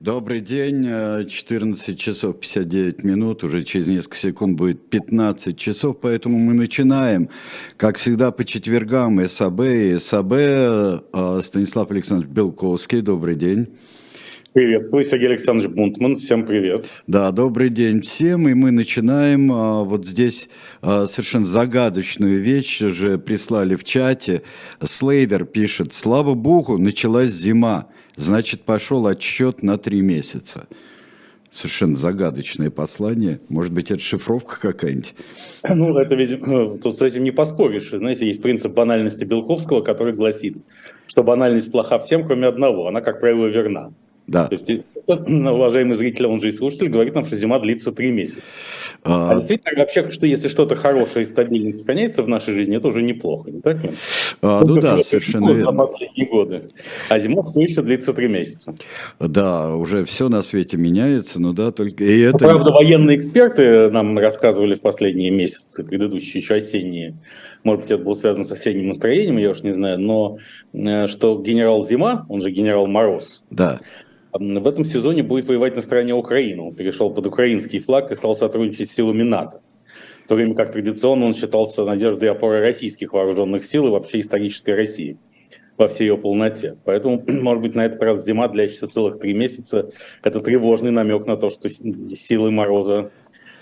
Добрый день, 14 часов 59 минут, уже через несколько секунд будет 15 часов, поэтому мы начинаем, как всегда, по четвергам САБ и САБ. А, Станислав Александрович Белковский, добрый день. Приветствую, Сергей Александрович Бунтман, всем привет. Да, добрый день всем, и мы начинаем а, вот здесь совершенно загадочную вещь уже прислали в чате. Слейдер пишет, слава богу, началась зима значит, пошел отсчет на три месяца. Совершенно загадочное послание. Может быть, это шифровка какая-нибудь? Ну, это, видимо, тут с этим не поспоришь. Знаете, есть принцип банальности Белковского, который гласит, что банальность плоха всем, кроме одного. Она, как правило, верна. Да. То есть, уважаемый зритель, он же и слушатель, говорит нам, что зима длится три месяца. А, а действительно, вообще, что если что-то хорошее и стабильно сохраняется в нашей жизни, это уже неплохо, не так ли? А, ну да, совершенно верно. За последние годы. А зима все еще длится три месяца. Да, уже все на свете меняется, но да, только... И это... ну, правда, военные эксперты нам рассказывали в последние месяцы, предыдущие, еще осенние, может быть, это было связано с осенним настроением, я уж не знаю, но э, что генерал Зима, он же генерал Мороз, да в этом сезоне будет воевать на стороне Украины. Он перешел под украинский флаг и стал сотрудничать с силами НАТО. В то время как традиционно он считался надеждой и опорой российских вооруженных сил и вообще исторической России во всей ее полноте. Поэтому, может быть, на этот раз зима, длящаяся целых три месяца, это тревожный намек на то, что силы Мороза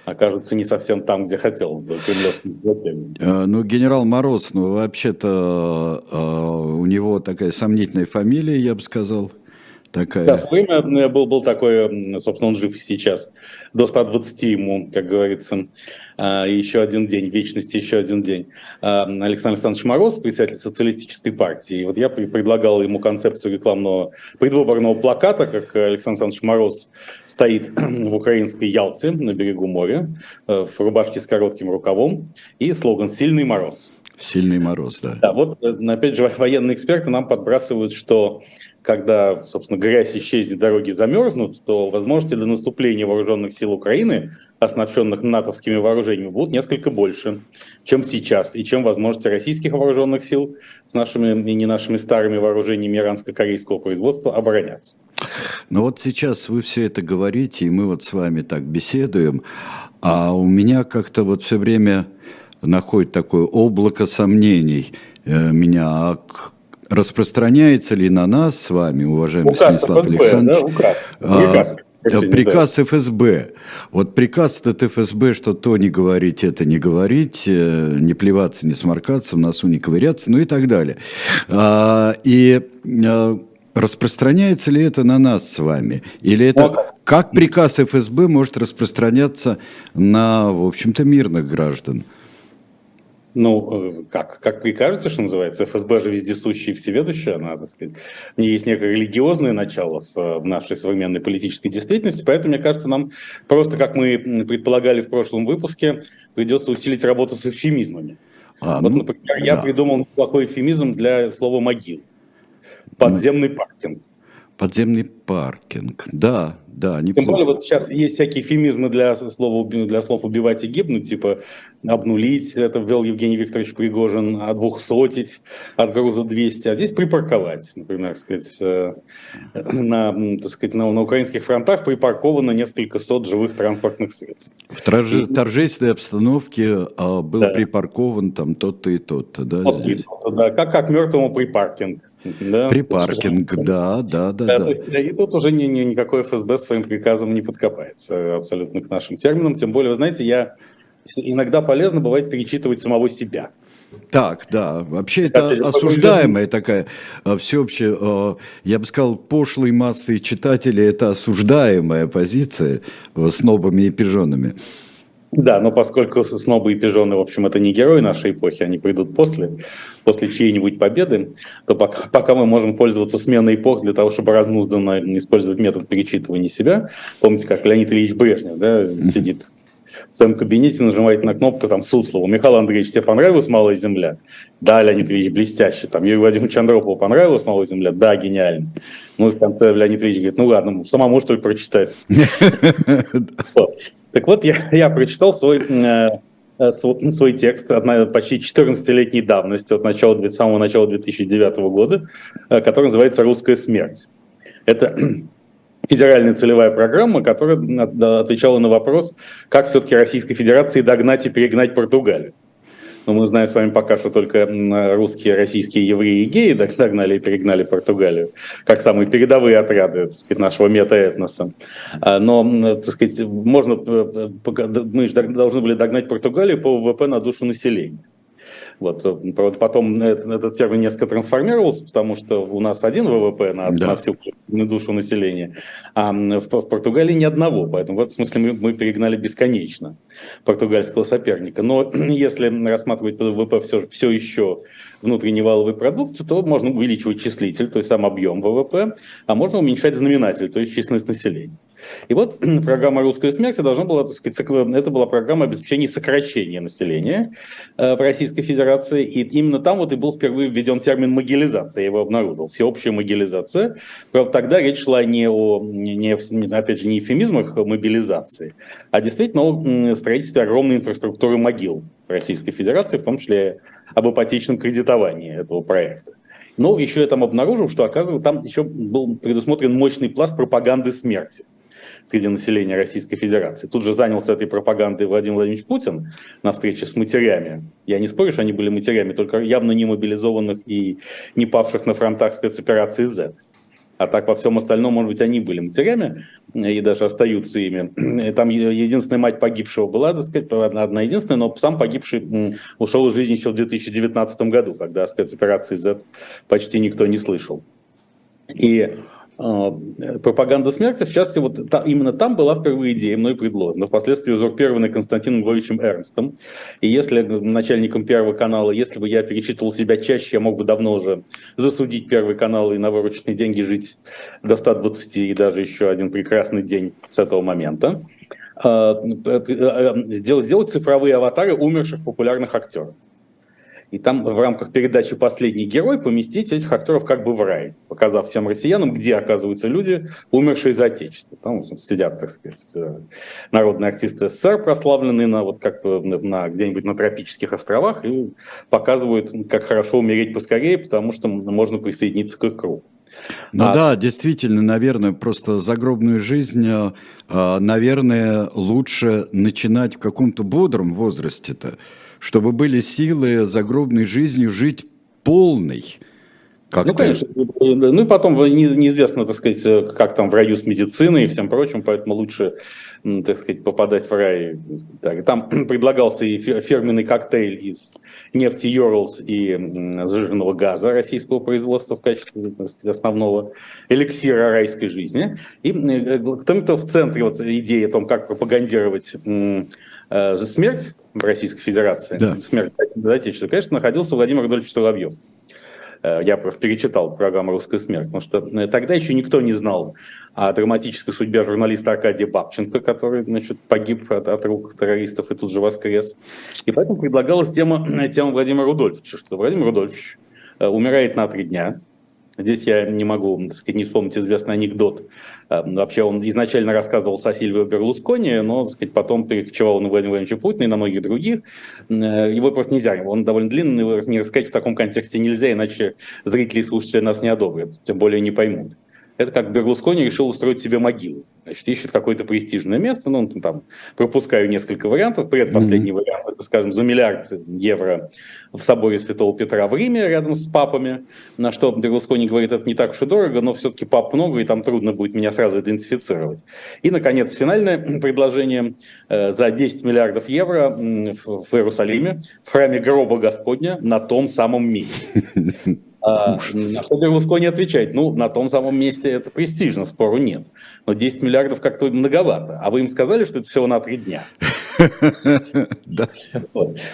окажутся не совсем там, где хотел бы э, Ну, генерал Мороз, ну, вообще-то э, у него такая сомнительная фамилия, я бы сказал такая. Да, в свое время был, был такой, собственно, он жив сейчас, до 120 ему, как говорится, а, еще один день, вечности еще один день. А, Александр Александрович Мороз, председатель социалистической партии. И вот я предлагал ему концепцию рекламного предвыборного плаката, как Александр Александрович Мороз стоит в украинской Ялте на берегу моря, э, в рубашке с коротким рукавом, и слоган «Сильный мороз». Сильный мороз, да. Да, вот, э, опять же, военные эксперты нам подбрасывают, что когда, собственно, грязь исчезнет, дороги замерзнут, то возможности для наступления вооруженных сил Украины, оснащенных натовскими вооружениями, будут несколько больше, чем сейчас, и чем возможности российских вооруженных сил с нашими и не нашими старыми вооружениями иранско-корейского производства обороняться. Ну вот сейчас вы все это говорите, и мы вот с вами так беседуем, а у меня как-то вот все время находит такое облако сомнений э, меня, а распространяется ли на нас с вами, уважаемый указ Станислав ФСБ, Александрович, да? указ, приказ, а, приказ ФСБ. Вот приказ от ФСБ, что то не говорить, это не говорить, э, не плеваться, не сморкаться, в носу не ковыряться, ну и так далее. А, и а, распространяется ли это на нас с вами? Или это как приказ ФСБ может распространяться на, в общем-то, мирных граждан? Ну, э, как, как прикажете, что называется, ФСБ же вездесущая и всеведущая, надо сказать. У нее есть некое религиозное начало в, в нашей современной политической действительности, поэтому, мне кажется, нам просто, как мы предполагали в прошлом выпуске, придется усилить работу с эвфемизмами. А, вот, ну, например, да. я придумал неплохой эвфемизм для слова «могил». Подземный паркинг. Подземный паркинг, да, да, неплохо. Тем более вот сейчас есть всякие эфемизмы для, слова, для слов «убивать и гибнуть», типа «обнулить», это ввел Евгений Викторович Пригожин, «отвухсотить» от груза 200, а здесь «припарковать», например, сказать, э, на, так сказать, на, на украинских фронтах припарковано несколько сот живых транспортных средств. В торже, торжественной обстановке а, был да. припаркован там тот-то и тот-то, да? Вот, здесь? да, как, как мертвому припаркинг. Да, Припаркинг, да, да, да, да. И тут уже ни, ни, никакой ФСБ своим приказом не подкопается абсолютно к нашим терминам. Тем более, вы знаете, я иногда полезно бывает перечитывать самого себя. Так, да, вообще это осуждаемая такая а, всеобщая, а, я бы сказал, пошлой массы читателей, это осуждаемая позиция с нобами и пижонами. Да, но поскольку снобы и пижоны, в общем, это не герои нашей эпохи, они придут после, после чьей-нибудь победы, то пока, пока мы можем пользоваться сменой эпох для того, чтобы разнузданно использовать метод перечитывания себя. Помните, как Леонид Ильич Брежнев да, сидит в своем кабинете, нажимает на кнопку там Суслову. Михаил Андреевич, тебе понравилась «Малая земля»? Да, Леонид Ильич, блестяще. Там Юрию Владимировичу Андропову понравилась «Малая земля»? Да, гениально. Ну и в конце Леонид Ильич говорит, ну ладно, самому что ли прочитать? Так вот, я, я прочитал свой, э, э свой, текст от почти 14-летней давности, от начала, самого начала 2009 года, э, который называется «Русская смерть». Это федеральная целевая программа, которая отвечала на вопрос, как все-таки Российской Федерации догнать и перегнать Португалию. Но мы знаем с вами пока что только русские, российские, евреи и геи догнали и перегнали Португалию, как самые передовые отряды так сказать, нашего метаэтноса. А, но, так сказать, можно, э, э, мы должны были догнать Португалию по ВВП на душу населения. Вот, э, потом этот термин несколько трансформировался, потому что у нас один ВВП на, да. на всю душу населения, а в, в Португалии ни одного. Поэтому в этом смысле мы, мы перегнали бесконечно португальского соперника. Но если рассматривать ВВП все, все еще внутренний валовый продукт, то можно увеличивать числитель, то есть сам объем ВВП, а можно уменьшать знаменатель, то есть численность населения. И вот программа «Русская смерть» должна была, так сказать, это была программа обеспечения сокращения населения э, в Российской Федерации, и именно там вот и был впервые введен термин «могилизация», я его обнаружил, всеобщая могилизация. Правда, тогда речь шла не о, не, опять же, не эфемизмах мобилизации, а действительно о строительстве огромной инфраструктуры могил в Российской Федерации, в том числе об ипотечном кредитовании этого проекта. Но еще я там обнаружил, что, оказывается, там еще был предусмотрен мощный пласт пропаганды смерти среди населения Российской Федерации. Тут же занялся этой пропагандой Владимир Владимирович Путин на встрече с матерями. Я не спорю, что они были матерями, только явно не мобилизованных и не павших на фронтах спецоперации Z. А так во всем остальном, может быть, они были матерями и даже остаются ими. Там единственная мать погибшего была, так сказать, одна единственная, но сам погибший ушел из жизни еще в 2019 году, когда спецоперации Z почти никто не слышал. И пропаганда смерти, в частности, вот та, именно там была впервые идея мной предложена, впоследствии узурпирована Константином Львовичем Эрнстом. И если начальником Первого канала, если бы я перечитывал себя чаще, я мог бы давно уже засудить Первый канал и на вырученные деньги жить до 120 и даже еще один прекрасный день с этого момента. А, э, э, сделать цифровые аватары умерших популярных актеров и там в рамках передачи «Последний герой» поместить этих актеров как бы в рай, показав всем россиянам, где оказываются люди, умершие за Отечество. Там сидят, так сказать, э, народные артисты СССР, прославленные на, вот как бы на, где-нибудь на тропических островах, и показывают, как хорошо умереть поскорее, потому что можно присоединиться к их кругу. Ну а... да, действительно, наверное, просто загробную жизнь, э, э, наверное, лучше начинать в каком-то бодром возрасте-то чтобы были силы загробной жизнью жить полной. Как ну, конечно. Ну и потом неизвестно, так сказать, как там в раю с медициной и всем прочим, поэтому лучше, так сказать, попадать в рай. Так, там предлагался и фирменный коктейль из нефти Йорлс и зажженного газа российского производства в качестве так сказать, основного эликсира райской жизни. И кто-то в центре вот идеи о том, как пропагандировать э, смерть в Российской Федерации, да. смерть Отечества, конечно, находился Владимир Рудольфович Соловьев. Э, я просто перечитал программу «Русская смерть», потому что э, тогда еще никто не знал о драматической судьбе журналиста Аркадия Бабченко, который значит, погиб от, от рук террористов и тут же воскрес. И поэтому предлагалась тема, тема Владимира Рудольфовича, что Владимир Рудольфович э, умирает на три дня, Здесь я не могу так сказать, не вспомнить известный анекдот. Э, вообще он изначально рассказывал о Сильвио Берлускони, но так сказать, потом перекочевал на Владимира Владимировича Путина и на многих других. Э, его просто нельзя, он довольно длинный, его не рассказать в таком контексте нельзя, иначе зрители и слушатели нас не одобрят, тем более не поймут. Это как Берлускони решил устроить себе могилу. Значит, ищет какое-то престижное место, ну, там, пропускаю несколько вариантов. Предпоследний mm-hmm. вариант, это, скажем, за миллиард евро в соборе Святого Петра в Риме, рядом с папами, на что Берлускони говорит, это не так уж и дорого, но все-таки пап много, и там трудно будет меня сразу идентифицировать. И, наконец, финальное предложение э, за 10 миллиардов евро в, в Иерусалиме, в храме гроба Господня, на том самом месте. А, на что Берлускони отвечает, ну, на том самом месте это престижно, спору нет. Но 10 миллиардов как-то многовато. А вы им сказали, что это всего на три дня?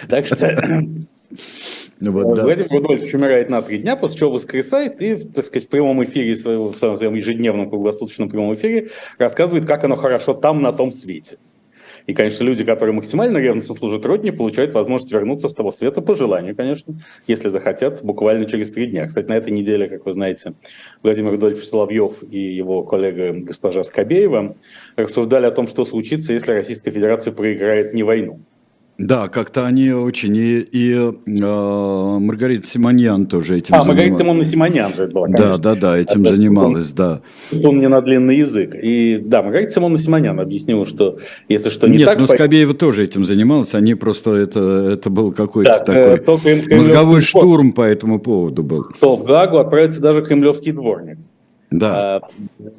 Так что... Ну вот, да. Владимир Рудольфович умирает на три дня, после чего воскресает и, так сказать, в прямом эфире, своего, в своем ежедневном круглосуточном прямом эфире рассказывает, как оно хорошо там, на том свете. И, конечно, люди, которые максимально ревностно служат Родине, получают возможность вернуться с того света по желанию, конечно, если захотят, буквально через три дня. Кстати, на этой неделе, как вы знаете, Владимир Рудольфович Соловьев и его коллега госпожа Скобеева рассуждали о том, что случится, если Российская Федерация проиграет не войну, Да, как-то они очень... И, и э, Маргарита Симоньян тоже этим А, Маргарита Симоновна Симоньян же это была, конечно. Да, да, да, этим это, занималась, он, да. Он мне на длинный язык. И да, Маргарита Симоновна Симоньян объяснила, что если что не Нет, так... Нет, ну Скобеева тоже этим занималась, они просто... Это, это был какой-то э, такой мозговой штурм по этому поводу был. То в Гаагу отправится даже кремлевский дворник. Да. А,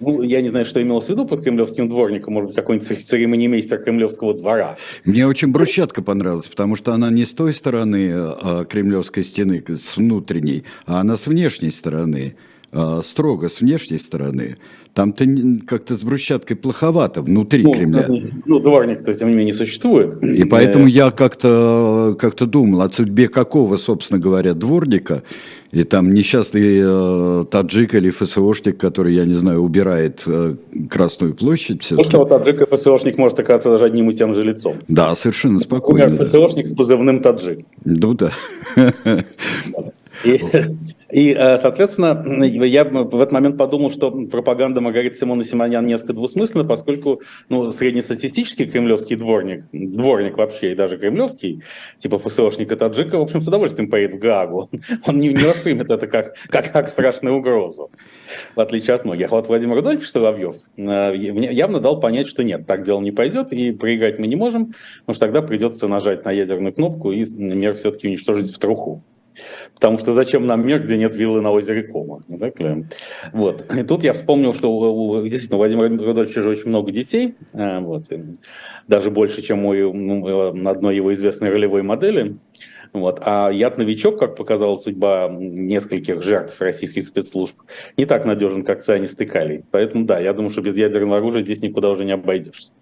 ну, я не знаю, что имелось в виду под кремлевским дворником, может быть, какой-нибудь церемонимейстер кремлевского двора. Мне очень брусчатка понравилась, потому что она не с той стороны а, кремлевской стены, с внутренней, а она с внешней стороны, а, строго с внешней стороны. Там-то как-то с брусчаткой плоховато внутри ну, Кремля. Ну, дворник-то, тем не менее, существует. И поэтому я как-то как думал о судьбе какого, собственно говоря, дворника. И там несчастный э, таджик или ФСОшник, который, я не знаю, убирает э, Красную площадь. Все-таки. Вот таджик и ФСОшник может оказаться даже одним и тем же лицом. Да, совершенно спокойно. Например, ФСОшник с позывным таджик. Ну да. И, и, э, соответственно, я в этот момент подумал, что пропаганда Маргариты Симона Симонян несколько двусмысленна, поскольку ну, среднестатистический кремлевский дворник, дворник вообще и даже кремлевский, типа ФСОшника Таджика, в общем, с удовольствием поедет в Гаагу. Он не, не воспримет это как, как, как страшную угрозу, в отличие от многих. А вот Владимир Рудольфович Соловьев э, явно дал понять, что нет, так дело не пойдет, и проиграть мы не можем, потому что тогда придется нажать на ядерную кнопку и мир все-таки уничтожить в труху. Потому что зачем нам мир, где нет виллы на озере Кома? Не так ли? Вот. И тут я вспомнил, что у, действительно у Владимира Рудольфовича же очень много детей, э, вот, даже больше, чем у ну, э, одной его известной ролевой модели. Вот. А яд-новичок, как показала судьба нескольких жертв российских спецслужб, не так надежен, как цианистый. Поэтому да, я думаю, что без ядерного оружия здесь никуда уже не обойдешься.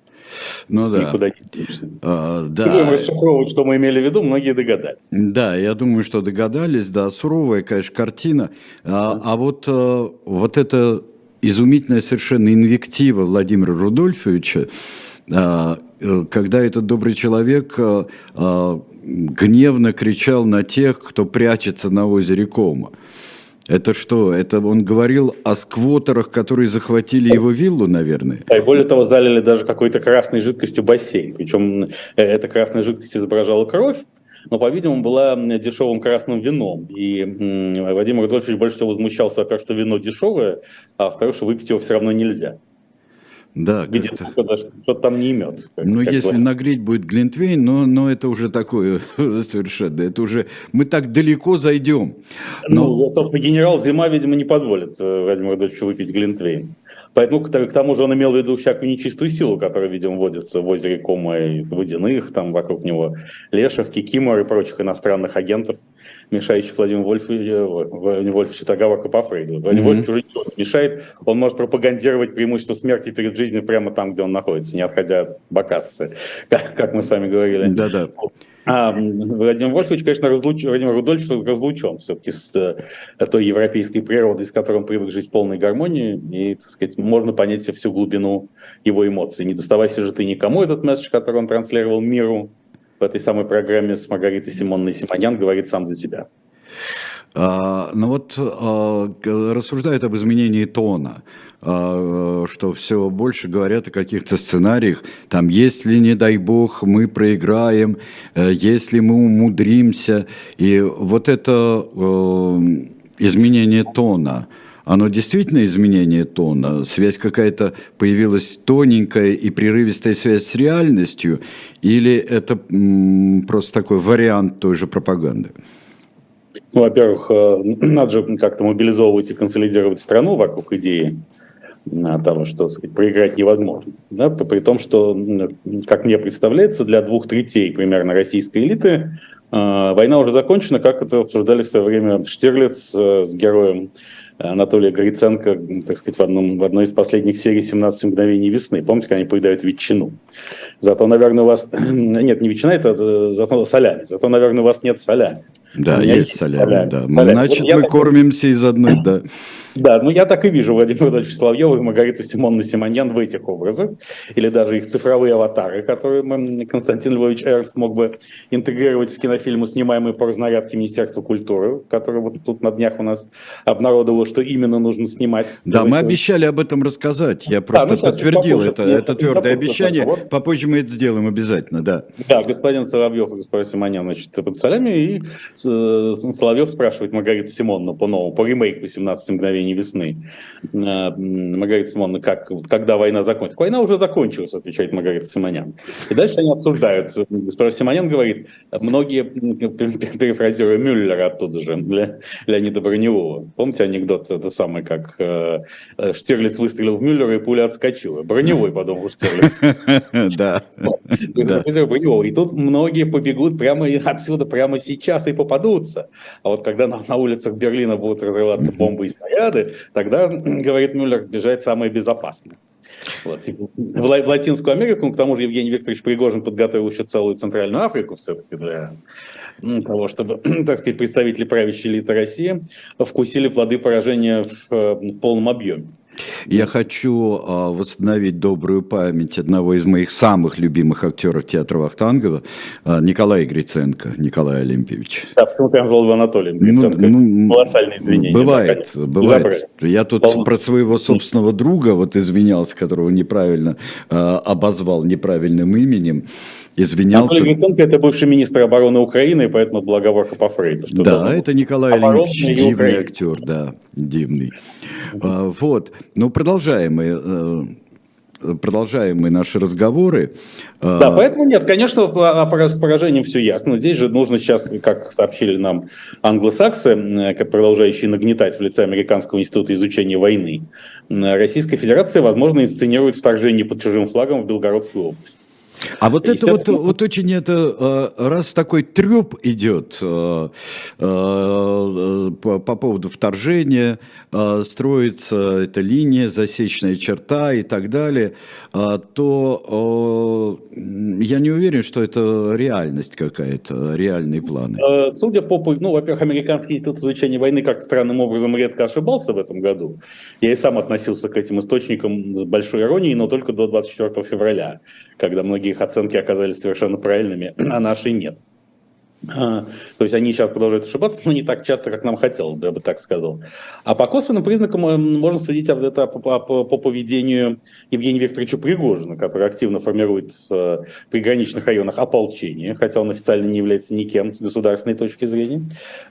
Ну да. Никуда не денешься. А, да. Расшифровывать, что мы имели в виду, многие догадались. Да, я думаю, что догадались, да, суровая, конечно, картина. А, а вот, а, вот эта изумительная совершенно инвектива Владимира Рудольфовича, а, э, когда этот добрый человек а, гневно кричал на тех, кто прячется на озере Кома. Это что? Это он говорил о сквотерах, которые захватили его виллу, наверное? Да, и более того, залили даже какой-то красной жидкостью бассейн. Причем э, эта красная жидкость изображала кровь, но, по-видимому, была дешевым красным вином. И Владимир Рудольфович больше всего возмущался, во-первых, что вино дешевое, а во-вторых, что выпить его все равно нельзя. Да, Видимо, что-то там не имет. ну, если бы. нагреть будет Глинтвейн, но, но это уже такое совершенно, это уже, мы так далеко зайдем. Но... Ну, собственно, генерал Зима, видимо, не позволит э, Владимиру Владимировичу выпить Глинтвейн. Поэтому, к тому же, он имел в виду всякую нечистую силу, которая, видимо, водится в озере Кома и водяных, там вокруг него леших, кикимор и прочих иностранных агентов мешающих Владимиру Вольфовичу, Вольфовичу оговорка по Фрейду. Владимир mm-hmm. Вольфович уже ничего не мешает, он может пропагандировать преимущество смерти перед жизнью прямо там, где он находится, не отходя от Бакассы, как, как мы с вами говорили. Да-да. А Владимир Вольфович, конечно, разлуч... Владимир Рудольфович разлучен все-таки с э, той европейской природой, с которой он привык жить в полной гармонии, и, так сказать, можно понять всю глубину его эмоций. Не доставайся же ты никому этот месседж, который он транслировал миру, в этой самой программе с Маргаритой Симонной Симонян говорит сам за себя. А, ну вот а, рассуждают об изменении тона, а, что все больше говорят о каких-то сценариях, там, если, не дай бог, мы проиграем, э, если мы умудримся, и вот это э, изменение тона – оно действительно изменение тона? Связь какая-то появилась тоненькая и прерывистая связь с реальностью? Или это просто такой вариант той же пропаганды? Ну, во-первых, э, надо же как-то мобилизовывать и консолидировать страну вокруг идеи того, что сказать, проиграть невозможно. Да? При том, что, как мне представляется, для двух третей примерно российской элиты э, война уже закончена, как это обсуждали в свое время Штирлиц э, с героем Анатолия Гриценко, так сказать, в, одном, в одной из последних серий «17 мгновений весны». Помните, как они поедают ветчину? Зато, наверное, у вас... Нет, не ветчина, это зато солями. Зато, наверное, у вас нет солями. Да, есть, солями, солями. да. Солями. Значит, вот мы так... кормимся из одной, да. Да, ну я так и вижу Владимира Владимировича Соловьева и Маргариту Симонну Симоньян в этих образах, или даже их цифровые аватары, которые Константин Львович Эрнст мог бы интегрировать в кинофильмы, снимаемые по разнарядке Министерства культуры, который вот тут на днях у нас обнародовало, что именно нужно снимать. Да, мы обещали об этом рассказать, я просто да, ну, подтвердил попозже, это, это твердое обещание, вот. попозже мы это сделаем обязательно, да. Да, господин Соловьев и господин Симоньян, значит, под солями, и Соловьев спрашивает Маргариту Симонну по новому, по ремейку «17 мгновений весны. Э, Маргарита Симоновна, как, когда война закончится? Война уже закончилась, отвечает Маргарита Симонян. И дальше они обсуждают. Господин Симонян говорит, многие, перефразируя Мюллера оттуда же, для Леонида Броневого. Помните анекдот, это самый, как э, Штирлиц выстрелил в Мюллера, и пуля отскочила. Броневой, подумал Штирлиц. Да. И тут многие побегут прямо отсюда, прямо сейчас и попадутся. А вот когда на улицах Берлина будут разрываться бомбы и снаряды, тогда, говорит Мюллер, бежать самое безопасное. Вот. Типа, в, в Латинскую Америку, к тому же Евгений Викторович Пригожин подготовил еще целую Центральную Африку все-таки для того, чтобы, так сказать, представители правящей элиты России вкусили плоды поражения в, в полном объеме. Я хочу а, восстановить добрую память одного из моих самых любимых актеров театра Вахтангова, а, Николая Гриценко, Николай Олимпиевич. Да, почему-то я назвал его Анатолием ну, Гриценко. Ну, ну, Колоссальные извинения. Бывает, да, бывает. Забрали. Я тут Пол... про своего собственного друга вот извинялся, которого неправильно а, обозвал неправильным именем извинялся. Анатолий Гриценко – это бывший министр обороны Украины, поэтому благоворка по Фрейду. Да, это Николай Леонидович, дивный актер, да, дивный. А, вот, ну продолжаем мы э, продолжаем мы наши разговоры. А, да, поэтому нет, конечно, с поражением все ясно. Здесь же нужно сейчас, как сообщили нам англосаксы, продолжающие нагнетать в лице Американского института изучения войны, Российская Федерация, возможно, инсценирует вторжение под чужим флагом в Белгородскую область. А вот это вот, вот очень это, э, раз такой треп идет э, по, по поводу вторжения, строится эта линия, засечная черта и так далее, то я не уверен, что это реальность какая-то, реальные планы. Судя по, ну, во-первых, Американский институт изучения войны как странным образом редко ошибался в этом году. Я и сам относился к этим источникам с большой иронией, но только до 24 февраля, когда многие их оценки оказались совершенно правильными, а наши нет. А, то есть они сейчас продолжают ошибаться, но не так часто, как нам хотелось бы, я бы так сказал. А по косвенным признакам э, можно судить об это по, по, по поведению Евгения Викторовича Пригожина, который активно формирует в приграничных районах ополчение, хотя он официально не является никем с государственной точки зрения.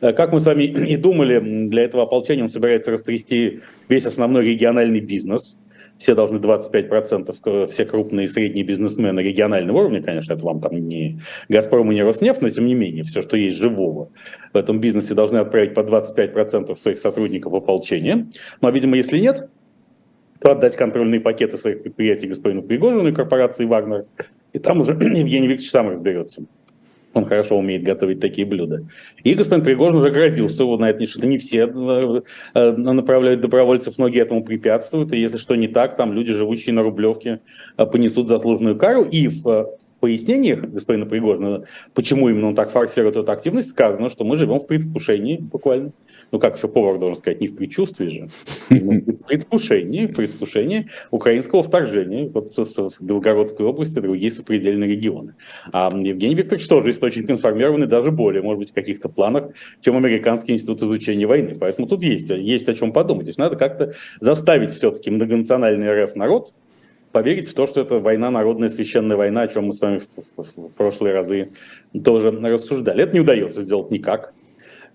Э, как мы с вами и думали, для этого ополчения он собирается растрясти весь основной региональный бизнес – все должны 25%, все крупные и средние бизнесмены регионального уровня, конечно, это вам там не Газпром и не Роснефть, но тем не менее, все, что есть живого в этом бизнесе, должны отправить по 25% своих сотрудников в ополчение. Ну, а, видимо, если нет, то отдать контрольные пакеты своих предприятий господину Пригожину и корпорации «Вагнер», и там уже Евгений Викторович сам разберется. Он хорошо умеет готовить такие блюда. И господин Пригожин уже грозился, вот на это что не все э, э, направляют добровольцев, многие этому препятствуют. И если что не так, там люди, живущие на Рублевке, э, понесут заслуженную кару. И в пояснениях господина Пригожина, почему именно он так форсирует эту активность, сказано, что мы живем в предвкушении буквально ну как еще повар должен сказать, не в предчувствии же, в предвкушении, в предвкушении украинского вторжения вот в Белгородской области и другие сопредельные регионы. А Евгений Викторович тоже источник информированный даже более, может быть, в каких-то планах, чем Американский институт изучения войны. Поэтому тут есть, есть о чем подумать. То есть надо как-то заставить все-таки многонациональный РФ народ поверить в то, что это война, народная священная война, о чем мы с вами в, в, в прошлые разы тоже рассуждали. Это не удается сделать никак.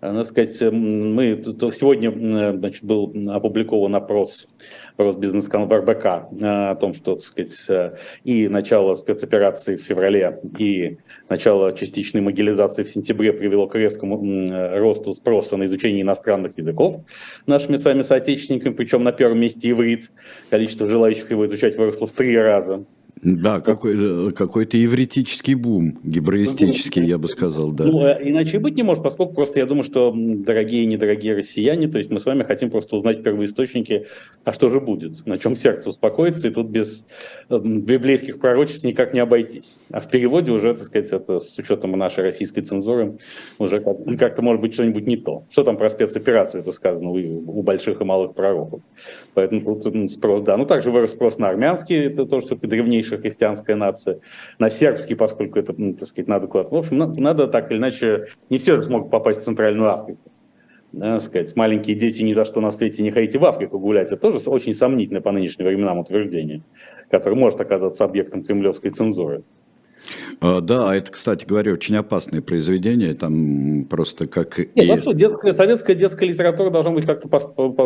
Надо сказать, мы сегодня значит, был опубликован опрос Росбизнесканала РБК о том, что так сказать, и начало спецоперации в феврале, и начало частичной могилизации в сентябре привело к резкому росту спроса на изучение иностранных языков нашими с вами соотечественниками, причем на первом месте иврит. Количество желающих его изучать выросло в три раза Да, какой, какой-то евретический бум, гибраистический, я бы сказал, да. Ну, э, иначе быть не может, поскольку просто я думаю, что дорогие и недорогие россияне, то есть мы с вами хотим просто узнать первоисточники, а что же будет, на чем сердце успокоится, и тут без библейских пророчеств никак не обойтись. А в переводе уже, так сказать, это с учетом нашей российской цензуры, уже как-то может быть что-нибудь не то. Что там про спецоперацию это сказано у, у больших и малых пророков. Поэтому тут спрос, да. Ну, также вырос спрос на армянский, это тоже все древнейший древнейшая христианская нация, на сербский, поскольку это, ну, так сказать, надо куда-то. В общем, надо так или иначе, не все смогут попасть в Центральную Африку. Да, сказать, маленькие дети ни за что на свете не ходите в Африку гулять. Это тоже очень сомнительное по нынешним временам утверждение, которое может оказаться объектом кремлевской цензуры. А, да, это, кстати говоря, очень опасное произведение, там просто как... Нет, и... вообще, детская, советская детская литература должна быть как-то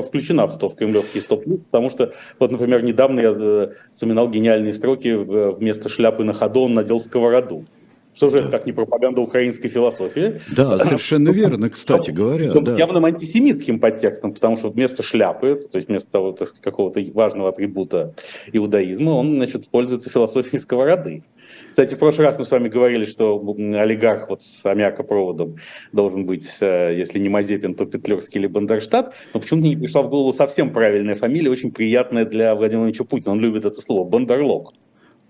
включена в, стоп, в кремлевский стоп-лист, потому что, вот, например, недавно я э, вспоминал гениальные строки вместо шляпы на ходу он надел сковороду. Что же это как не пропаганда украинской философии? Да, совершенно верно, кстати говоря. Да. С явным антисемитским подтекстом, потому что вместо шляпы, то есть вместо вот, какого-то важного атрибута иудаизма, он значит, пользуется философией сковороды. Кстати, в прошлый раз мы с вами говорили, что олигарх вот с аммиакопроводом должен быть, э, если не Мазепин, то Петлюрский или Бандерштадт. Но почему-то не пришла в голову совсем правильная фамилия, очень приятная для Владимира Ильича Путина. Он любит это слово – Бандерлог.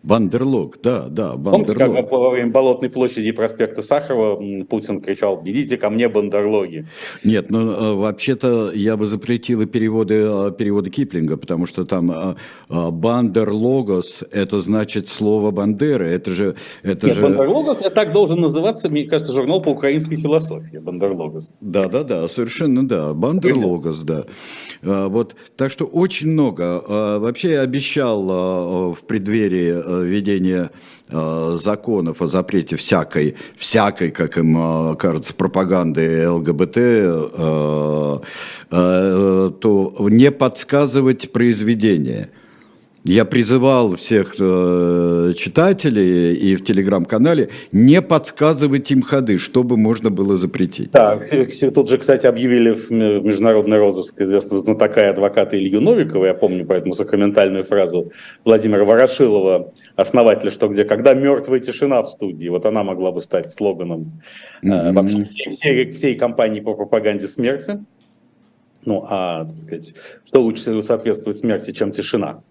Бандерлог, да, да, Бандерлог. Помните, как во время Болотной площади проспекта Сахарова Путин кричал, идите ко мне, бандерлоги. Нет, ну, э, вообще-то я бы запретил и переводы, э, переводы Киплинга, потому что там э, бандерлогос, это значит слово Бандеры, это же... Это Нет, же... бандерлогос, это так должен называться, мне кажется, журнал по украинской философии, бандерлогос. Да, да, да, совершенно да, бандерлогос, да. Вот, так что очень много. Вообще я обещал в преддверии введения э, законов о запрете всякой, всякой, как им э, кажется, пропаганды ЛГБТ, э, то не подсказывать произведение – я призывал всех э, читателей и в телеграм-канале не подсказывать им ходы, чтобы можно было запретить. Да, тут же, кстати, объявили в международный розыск известного знатока и адвоката Илью Новикова, я помню поэтому сакраментальную фразу Владимира Ворошилова, основателя «Что, где, когда», «Мертвая тишина в студии». Вот она могла бы стать слоганом mm-hmm. вообще всей, всей, всей кампании по пропаганде смерти. Ну, а, так сказать, что лучше соответствует смерти, чем тишина?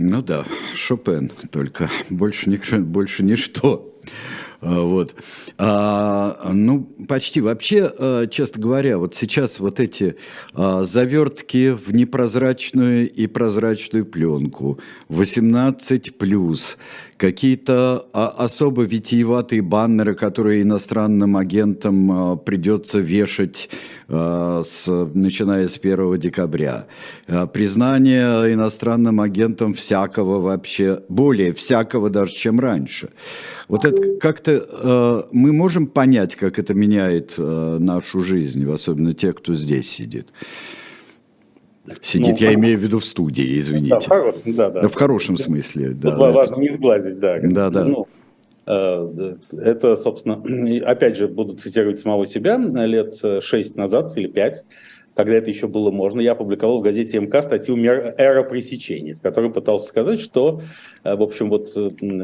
Ну да, Шопен только, больше, ни, больше ничто. А, вот. А, ну, почти. Вообще, а, честно говоря, вот сейчас вот эти а, завертки в непрозрачную и прозрачную пленку, 18 плюс, какие-то а, особо витиеватые баннеры, которые иностранным агентам а, придется вешать а, с, начиная с 1 декабря. Признание иностранным агентам всякого вообще, более всякого даже, чем раньше. Вот это как-то мы можем понять, как это меняет нашу жизнь, особенно те, кто здесь сидит. Сидит, ну, я имею в виду в студии, извините. Да, в хорошем, да, да. да в хорошем смысле. Да, да, важно это... не сглазить, да. Да, да. Ну, э, это, собственно, опять же, буду цитировать самого себя лет шесть назад или пять когда это еще было можно, я опубликовал в газете МК статью «Эра пресечения», в которой пытался сказать, что, э, в общем, вот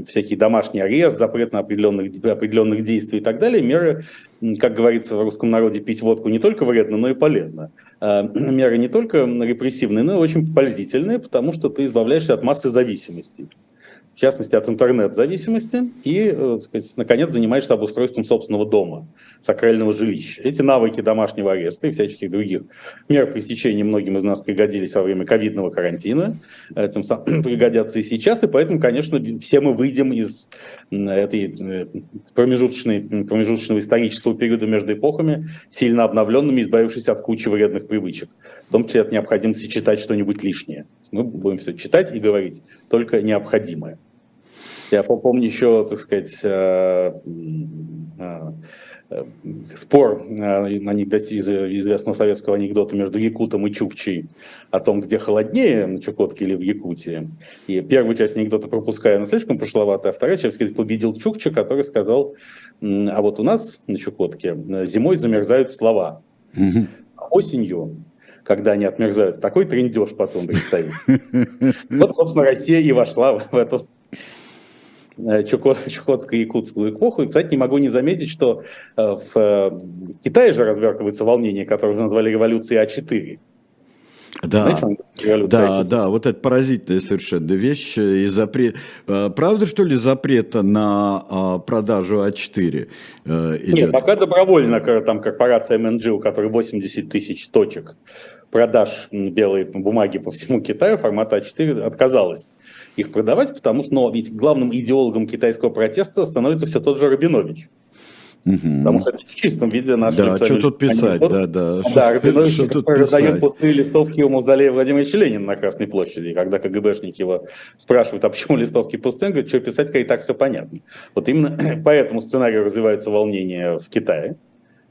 всякий домашний арест, запрет на определенных, определенных действий и так далее, меры, как говорится в русском народе, пить водку не только вредно, но и полезно. Э, меры не только репрессивные, но и очень пользительные, потому что ты избавляешься от массы зависимостей в частности, от интернет-зависимости, и, э, сказать, наконец, занимаешься обустройством собственного дома, сакрального жилища. Эти навыки домашнего ареста и всяческих других мер пресечения многим из нас пригодились во время ковидного карантина, этим самым пригодятся и сейчас, и поэтому, конечно, все мы выйдем из этой э, промежуточной, промежуточного исторического периода между эпохами сильно обновленными, избавившись от кучи вредных привычек, в том числе от необходимости читать что-нибудь лишнее. Мы будем все читать и говорить только необходимое. Я помню еще, так сказать, э, э, э, спор анекдоте, из известного советского анекдота между Якутом и Чукчей о том, где холоднее, на Чукотке или в Якутии. И первую часть анекдота пропуская, она слишком прошловатая, а вторая часть победил Чукча, который сказал, а вот у нас на Чукотке зимой замерзают слова, а осенью когда они отмерзают. Такой трендеж потом предстоит. Вот, собственно, Россия и вошла в эту э, Чукотско-Якутскую эпоху. И, кстати, не могу не заметить, что э, в Китае же развертывается волнение, которое назвали революцией А4. Да, Знаете, да, да, вот это поразительная совершенно вещь. И запрет... Э, правда, что ли, запрета на а, продажу А4 э, идет? Нет, пока добровольно, там корпорация МНГ, у которой 80 тысяч точек продаж белой бумаги по всему Китаю, формата А4 отказалась их продавать, потому что ну, ведь главным идеологом китайского протеста становится все тот же Рабинович. Угу. Потому что это в чистом виде наш Да, что тут писать, анекдот. да, да. Да, Рабинович, который раздает пустые листовки у мавзолея Владимира Ленина на Красной площади, когда КГБшники его спрашивают, а почему листовки пустые, он говорит, что писать, когда и так все понятно. Вот именно по этому сценарию развиваются волнения в Китае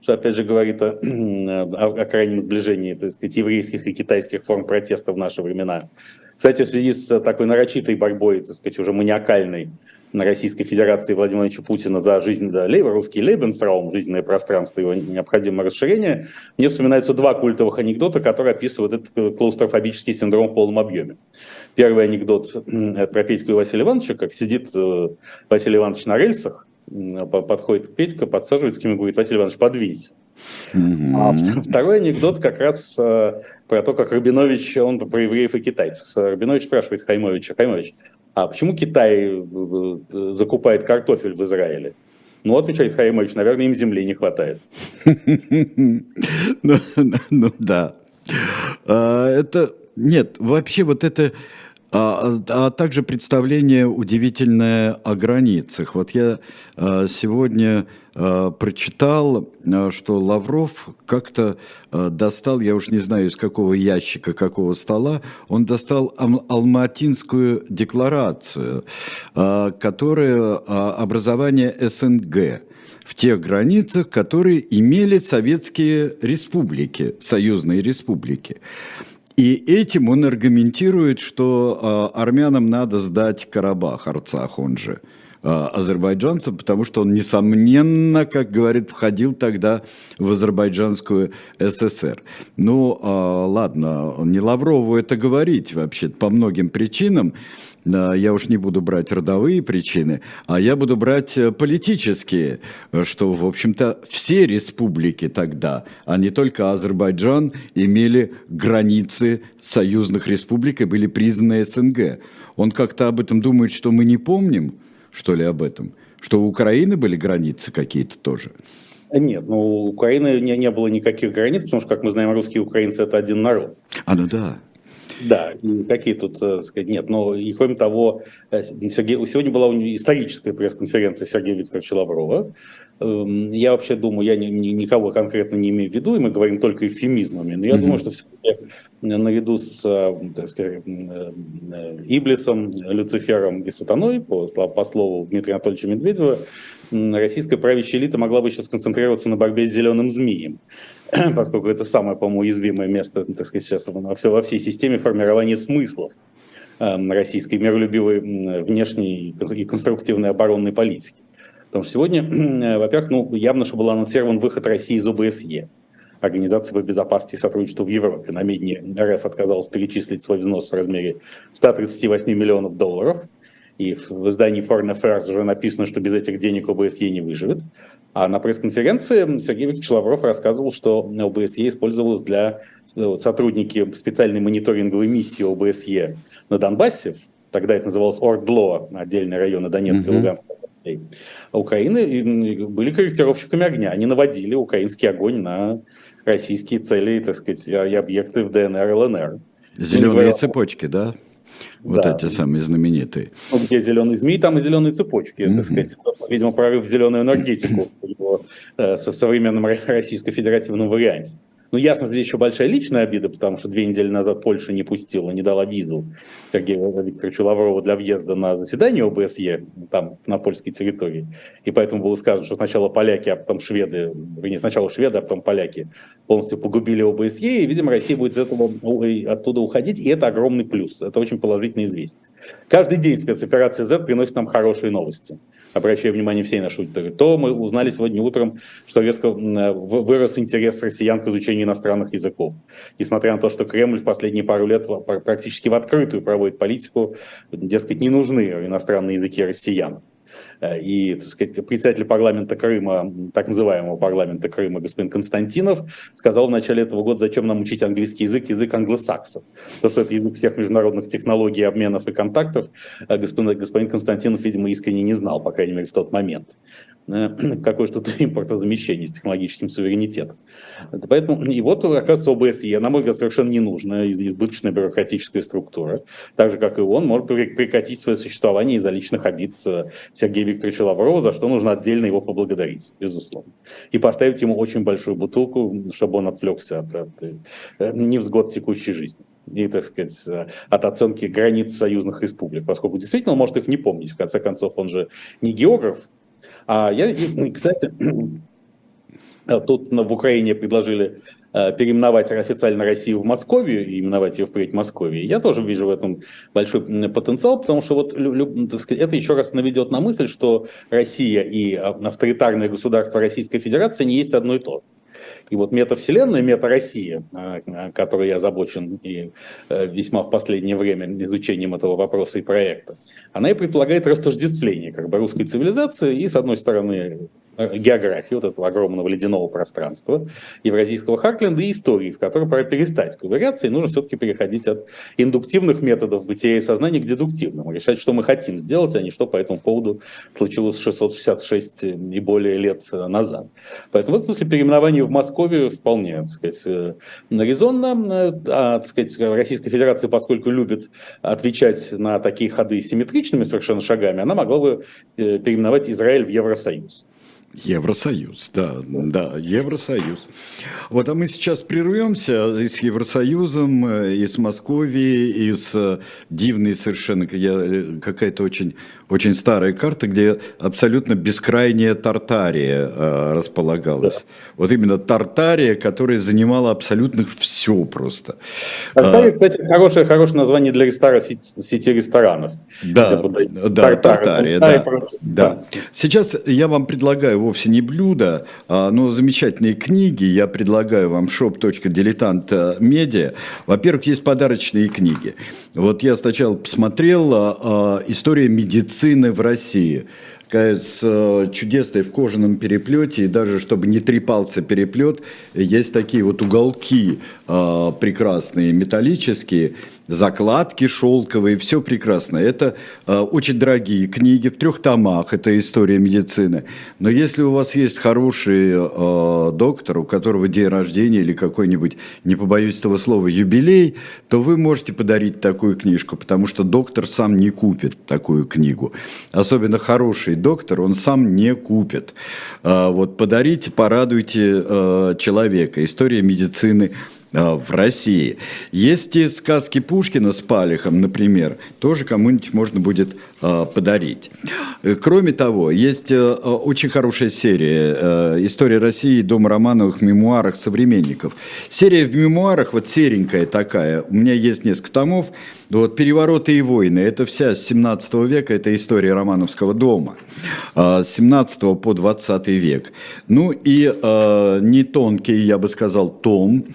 что опять же говорит о, о, о крайнем сближении так сказать, еврейских и китайских форм протеста в наши времена. Кстати, в связи с такой нарочитой борьбой, так сказать, уже маниакальной на Российской Федерации Владимира Владимировича Путина за жизнь, да, русский Лейбенсраум, жизненное пространство, его необходимое расширение, мне вспоминаются два культовых анекдота, которые описывают этот клаустрофобический синдром в полном объеме. Первый анекдот про Петьку и Василия Ивановича, как сидит э, Василий Иванович на рельсах, подходит Петька, подсаживается к нему и говорит, Василий Иванович, подвинься. Mm-hmm. А второй анекдот как раз э, про то, как Рабинович, он про евреев и китайцев. Рабинович спрашивает Хаймовича, Хаймович, а почему Китай э, э, закупает картофель в Израиле? Ну, отвечает Хаймович, наверное, им земли не хватает. Ну, ну да. А, это, нет, вообще вот это а, а также представление удивительное о границах. Вот я а, сегодня а, прочитал, а, что Лавров как-то а, достал, я уж не знаю из какого ящика, какого стола, он достал Алматинскую декларацию, а, которая а, образование СНГ в тех границах, которые имели советские республики, союзные республики. И этим он аргументирует, что э, армянам надо сдать Карабах, Арцах, он же э, азербайджанцам, потому что он, несомненно, как говорит, входил тогда в азербайджанскую ССР. Ну, э, ладно, не Лаврову это говорить вообще по многим причинам я уж не буду брать родовые причины, а я буду брать э, политические, что, в общем-то, все республики тогда, а не только Азербайджан, имели границы союзных республик и были признаны СНГ. Он как-то об этом думает, что мы не помним, что ли, об этом? Что у Украины были границы какие-то тоже? Нет, ну у Украины не, не было никаких границ, потому что, как мы знаем, русские и украинцы – это один народ. А, ну да. Да, какие тут, э, так сказать, нет. Но и кроме того, э, Сергей, сегодня была историческая пресс-конференция Сергея Викторовича Лаврова. Эм, я вообще думаю, я ни, ни, никого конкретно не имею в виду, и мы говорим только эвфемизмами. Но я mm-hmm. думаю, что все-таки наряду с, э, так сказать, Иблисом, Люцифером и Сатаной, по, по слову Дмитрия Анатольевича Медведева, российская правящая элита могла бы сейчас сконцентрироваться на борьбе с зеленым змеем. поскольку это самое, по-моему, уязвимое место, так сказать, сейчас во всей системе формирования смыслов эм, российской миролюбивой внешней и конструктивной оборонной политики. Потому что сегодня, во-первых, ну, явно, что был анонсирован выход России из ОБСЕ, Организации по безопасности и сотрудничеству в Европе. На медне РФ отказалась перечислить свой взнос в размере 138 миллионов долларов – и в издании Foreign Affairs уже написано, что без этих денег ОБСЕ не выживет. А на пресс-конференции Сергей Викторович Лавров рассказывал, что ОБСЕ использовалась для э, сотрудники специальной мониторинговой миссии ОБСЕ на Донбассе, тогда это называлось Ордло, отдельные районы Донецкой и Луганской Украины, были корректировщиками огня. Они наводили украинский огонь на российские цели, так сказать, и объекты в ДНР и ЛНР. Зеленые цепочки, да? Вот да. эти самые знаменитые. Ну, где зеленый змей, там и зеленые цепочки, mm-hmm. так сказать. Видимо, прорыв в зеленую энергетику э, со современном Российско Федеративном варианте. Ну, ясно, здесь еще большая личная обида, потому что две недели назад Польша не пустила, не дала визу Сергею Викторовичу Лаврову для въезда на заседание ОБСЕ, там, на польской территории. И поэтому было сказано, что сначала поляки, а потом шведы, не сначала шведы, а потом поляки полностью погубили ОБСЕ, и, видимо, Россия будет из этого, оттуда уходить, и это огромный плюс. Это очень положительное известие. Каждый день спецоперация Z приносит нам хорошие новости обращаю внимание всей нашей аудитории, то мы узнали сегодня утром, что резко вырос интерес россиян к изучению изучения иностранных языков. Несмотря на то, что Кремль в последние пару лет практически в открытую проводит политику, дескать, не нужны иностранные языки россиян. Э, и, так сказать, председатель парламента Крыма, так называемого парламента Крыма, господин Константинов, сказал в начале этого года, зачем нам учить английский язык, язык англосаксов. То, что это язык всех международных технологий, обменов и контактов, э, господин, господин Константинов, видимо, искренне не знал, по крайней мере, в тот момент. Э, какое что-то импортозамещение с технологическим суверенитетом. Поэтому, и вот, оказывается, ОБСЕ, на мой взгляд, совершенно ненужная, избыточная бюрократическая структура, так же, как и он, может прекратить свое существование из-за личных обид Сергея Викторовича Лаврова, за что нужно отдельно его поблагодарить, безусловно. И поставить ему очень большую бутылку, чтобы он отвлекся от, от э, невзгод текущей жизни и, так сказать, от оценки границ союзных республик, поскольку действительно он может их не помнить. В конце концов, он же не географ, а я, кстати, тут в Украине предложили э, переименовать официально Россию в Московию и именовать ее впредь Московией. Я тоже вижу в этом большой потенциал, потому что вот, сказать, это еще раз наведет на мысль, что Россия и а, авторитарное государство Российской Федерации не есть одно и то же. И вот метавселенная, мета-Россия, а, которой я озабочен и э, весьма в последнее время изучением этого вопроса и проекта, она и предполагает растождествление как бы русской цивилизации и, с одной стороны, Э, географии вот этого огромного ледяного пространства евразийского Хакленда и истории, в которой пора перестать ковыряться, и нужно все-таки переходить от индуктивных методов бытия и сознания к дедуктивным, решать, что мы хотим сделать, а не что по этому поводу случилось 666 и более лет назад. Поэтому в этом смысле переименование в Москве вполне, так сказать, э, резонно. А, так сказать, Российская Федерация, поскольку любит отвечать на такие ходы симметричными совершенно шагами, она могла бы э, переименовать Израиль в Евросоюз. Евросоюз, да, да, Евросоюз. Вот, а мы сейчас прервемся и с Евросоюзом, э, и с Московией, и с э, дивной совершенно э, какая-то очень, очень старая карта, где абсолютно бескрайняя Тартария э, располагалась. Да. Вот именно Тартария, которая занимала абсолютно все просто. Тартария, а, кстати, хорошее, хорошее название для ресторана, сети ресторанов. Да, да, Тартария, да, да. Сейчас я вам предлагаю вовсе не блюдо, а, но замечательные книги. Я предлагаю вам shop.diletant.media. Во-первых, есть подарочные книги. Вот я сначала посмотрел а, «История медицины в России» с э, чудесной в кожаном переплете, и даже чтобы не трепался переплет, есть такие вот уголки э, прекрасные, металлические, закладки шелковые, все прекрасно. Это э, очень дорогие книги в трех томах, это история медицины. Но если у вас есть хороший э, доктор, у которого день рождения или какой-нибудь, не побоюсь этого слова, юбилей, то вы можете подарить такую книжку, потому что доктор сам не купит такую книгу. Особенно хороший доктор, он сам не купит. Э, вот подарите, порадуйте э, человека. История медицины в России. Есть и сказки Пушкина с Палихом, например, тоже кому-нибудь можно будет а, подарить. Кроме того, есть а, очень хорошая серия «История России. Дом Романовых. Мемуарах современников». Серия в мемуарах, вот серенькая такая, у меня есть несколько томов, вот «Перевороты и войны» – это вся с 17 века, это история Романовского дома, с 17 по 20 век. Ну и не тонкий, я бы сказал, том,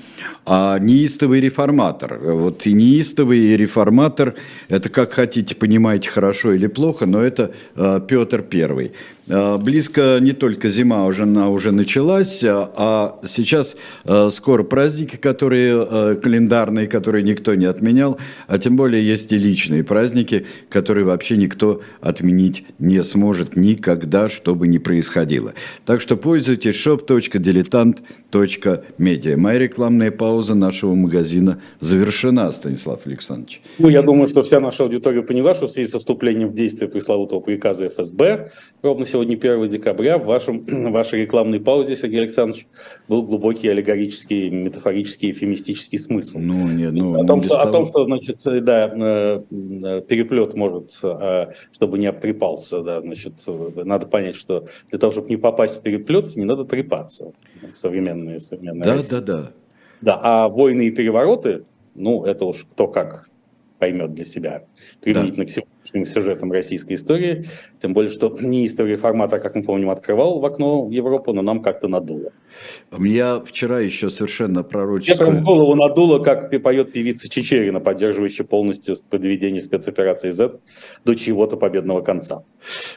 а неистовый реформатор. Вот и неистовый реформатор, это как хотите, понимаете, хорошо или плохо, но это э, Петр Первый. Э, близко не только зима, уже, она уже началась, а, а сейчас э, скоро праздники, которые э, календарные, которые никто не отменял, а тем более есть и личные праздники, которые вообще никто отменить не сможет никогда, что бы ни происходило. Так что пользуйтесь shop.diletant.media. Моя рекламная пауза нашего магазина завершена, Станислав Александрович. Ну, я думаю, что вся наша аудитория поняла, что в связи со вступлением в действие пресловутого приказа ФСБ ровно сегодня сегодня 1 декабря, в, вашем, в вашей рекламной паузе, Сергей Александрович, был глубокий аллегорический, метафорический, эфемистический смысл. Ну, нет, ну, о, том, что, о том, что, значит, да, э, переплет может, э, чтобы не обтрепался, да, значит, надо понять, что для того, чтобы не попасть в переплет, не надо трепаться. Современные, современные Да, да, да. Да, а войны и перевороты, ну, это уж кто как поймет для себя, применительно да. к сегодняшнему сюжетом российской истории, тем более, что не история формата, как мы помним, открывал в окно Европу, но нам как-то надуло. Я вчера еще совершенно пророчество... Я прям голову надуло, как поет певица Чечерина, поддерживающая полностью подведение спецоперации Z до чего-то победного конца.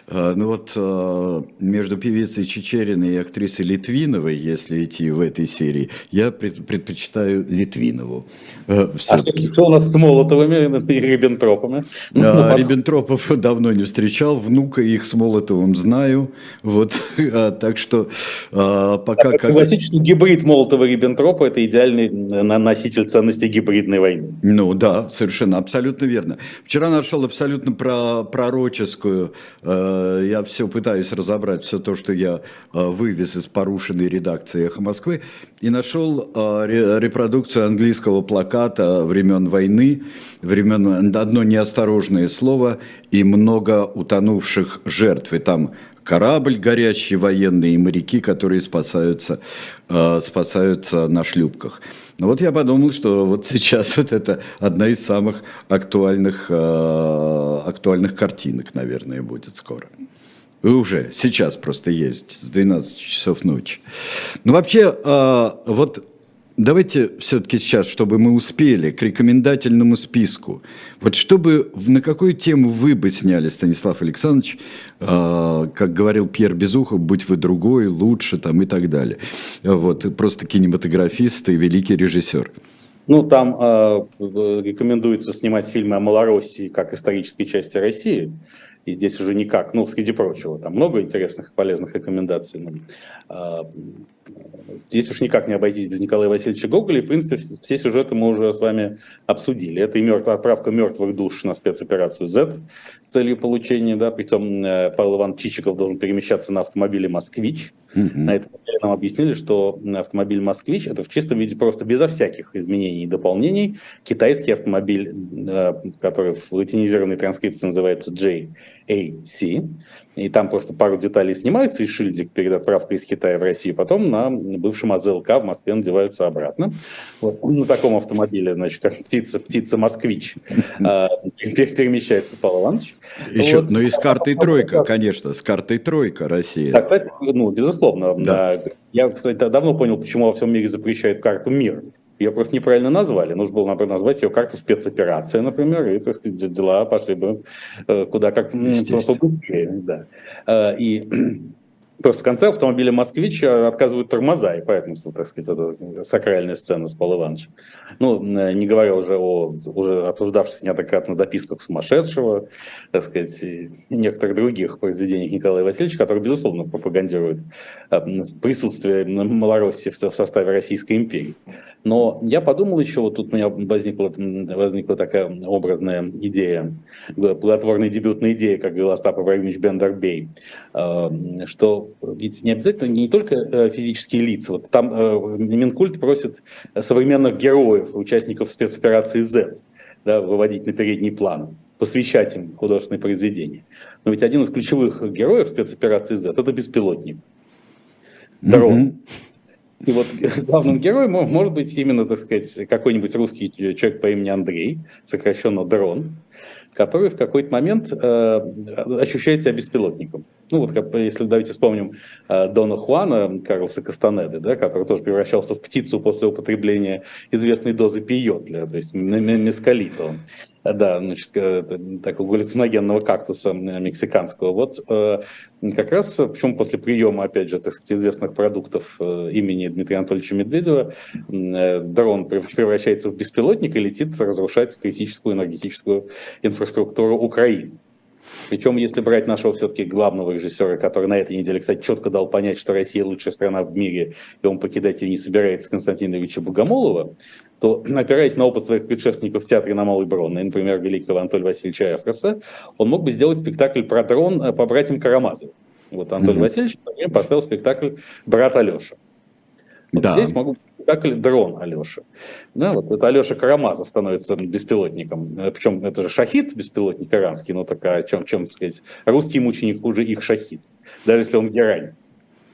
А, ну вот а, между певицей Чечериной и актрисой Литвиновой, если идти в этой серии, я предпочитаю Литвинову. А что, у нас с Молотовыми и Риббентропами? А, Риббентропов давно не встречал, внука их с Молотовым знаю, вот, а, так что а, пока... Как... Классический гибрид Молотова-Риббентропа – это идеальный носитель ценностей гибридной войны. Ну да, совершенно, абсолютно верно. Вчера нашел абсолютно про, пророческую, э, я все пытаюсь разобрать, все то, что я э, вывез из порушенной редакции «Эхо Москвы», и нашел э, репродукцию английского плаката времен войны, времен одно неосторожное слово и много утонувших жертв. И там корабль горящий военный и моряки, которые спасаются, э, спасаются на шлюпках. Ну вот я подумал, что вот сейчас вот это одна из самых актуальных, э, актуальных картинок, наверное, будет скоро. И уже сейчас просто есть, с 12 часов ночи. Ну вообще, э, вот Давайте все-таки сейчас, чтобы мы успели, к рекомендательному списку. Вот чтобы, на какую тему вы бы сняли, Станислав Александрович, э, как говорил Пьер Безухов, будь вы другой, лучше там и так далее. Вот, просто кинематографист и великий режиссер. Ну, там э, рекомендуется снимать фильмы о Малороссии как исторической части России и здесь уже никак, ну, среди прочего, там много интересных и полезных рекомендаций. А, здесь уж никак не обойтись без Николая Васильевича Гоголя, и, в принципе, все сюжеты мы уже с вами обсудили. Это и мертвая отправка мертвых душ на спецоперацию Z с целью получения, да, притом э, Павел Иван Чичиков должен перемещаться на автомобиле «Москвич». Mm-hmm. На этом нам объяснили, что автомобиль «Москвич» — это в чистом виде просто безо всяких изменений и дополнений китайский автомобиль, э, который в латинизированной транскрипции называется JAC, и там просто пару деталей снимаются и шильдик перед отправкой из Китая в Россию, потом на бывшем АЗЛК в Москве надеваются обратно. Вот. На таком автомобиле, значит, как птица, птица-москвич, а, перемещается Павел Иванович. Еще, вот. ну и с картой тройка, конечно, с картой тройка Россия. Да, кстати, ну, безусловно. Да. Я, кстати, давно понял, почему во всем мире запрещают карту МИР ее просто неправильно назвали. Нужно было, например, назвать ее как-то спецоперация, например, и, так сказать, дела пошли бы э, куда как побыстрее. Да. Э, и Просто в конце автомобиля «Москвич» отказывают тормоза, и поэтому, так сказать, это сакральная сцена с Павлом Ивановичем. Ну, не говоря уже о уже обсуждавшихся неоднократно записках сумасшедшего, так сказать, и некоторых других произведениях Николая Васильевича, которые, безусловно, пропагандируют э, присутствие Малороссии в составе Российской империи. Но я подумал еще, вот тут у меня возникла, возникла такая образная идея, плодотворная дебютная идея, как говорил Остап Ибрагимович Бендербей, э, что ведь не обязательно не только э, физические лица. Вот там э, Минкульт просит современных героев, участников спецоперации Z, да, выводить на передний план, посвящать им художественные произведения. Но ведь один из ключевых героев спецоперации Z – это беспилотник. Дрон. Mm-hmm. И вот главным героем может быть именно, так сказать, какой-нибудь русский человек по имени Андрей, сокращенно Дрон, который в какой-то момент э, ощущает себя беспилотником. Ну вот, как, если давайте вспомним э, Дона Хуана Карлоса Кастанеды, да, который тоже превращался в птицу после употребления известной дозы пиотля, то есть мескалита он. Да, значит, такого галлюциногенного кактуса мексиканского. Вот э, как раз, почему после приема, опять же, так сказать, известных продуктов э, имени Дмитрия Анатольевича Медведева, э, дрон превращается в беспилотник и летит разрушать критическую энергетическую инфраструктуру Украины. Причем, если брать нашего все-таки главного режиссера, который на этой неделе, кстати, четко дал понять, что Россия лучшая страна в мире, и он покидать ее не собирается, Константина Ильича Богомолова, то, опираясь на опыт своих предшественников в театре на Малой Бронной, например, великого Анатолия Васильевича Эфроса, он мог бы сделать спектакль про дрон э, по братьям Карамазовым. Вот Анатолий mm-hmm. Васильевич, например, поставил спектакль «Брат Алеша». Вот да. здесь могу спектакль «Дрон» Алеша. Да, вот это Алеша Карамазов становится беспилотником. Э, Причем это же шахид, беспилотник иранский, но такая, чем, чем сказать, русский мученик хуже их шахид, даже если он герань.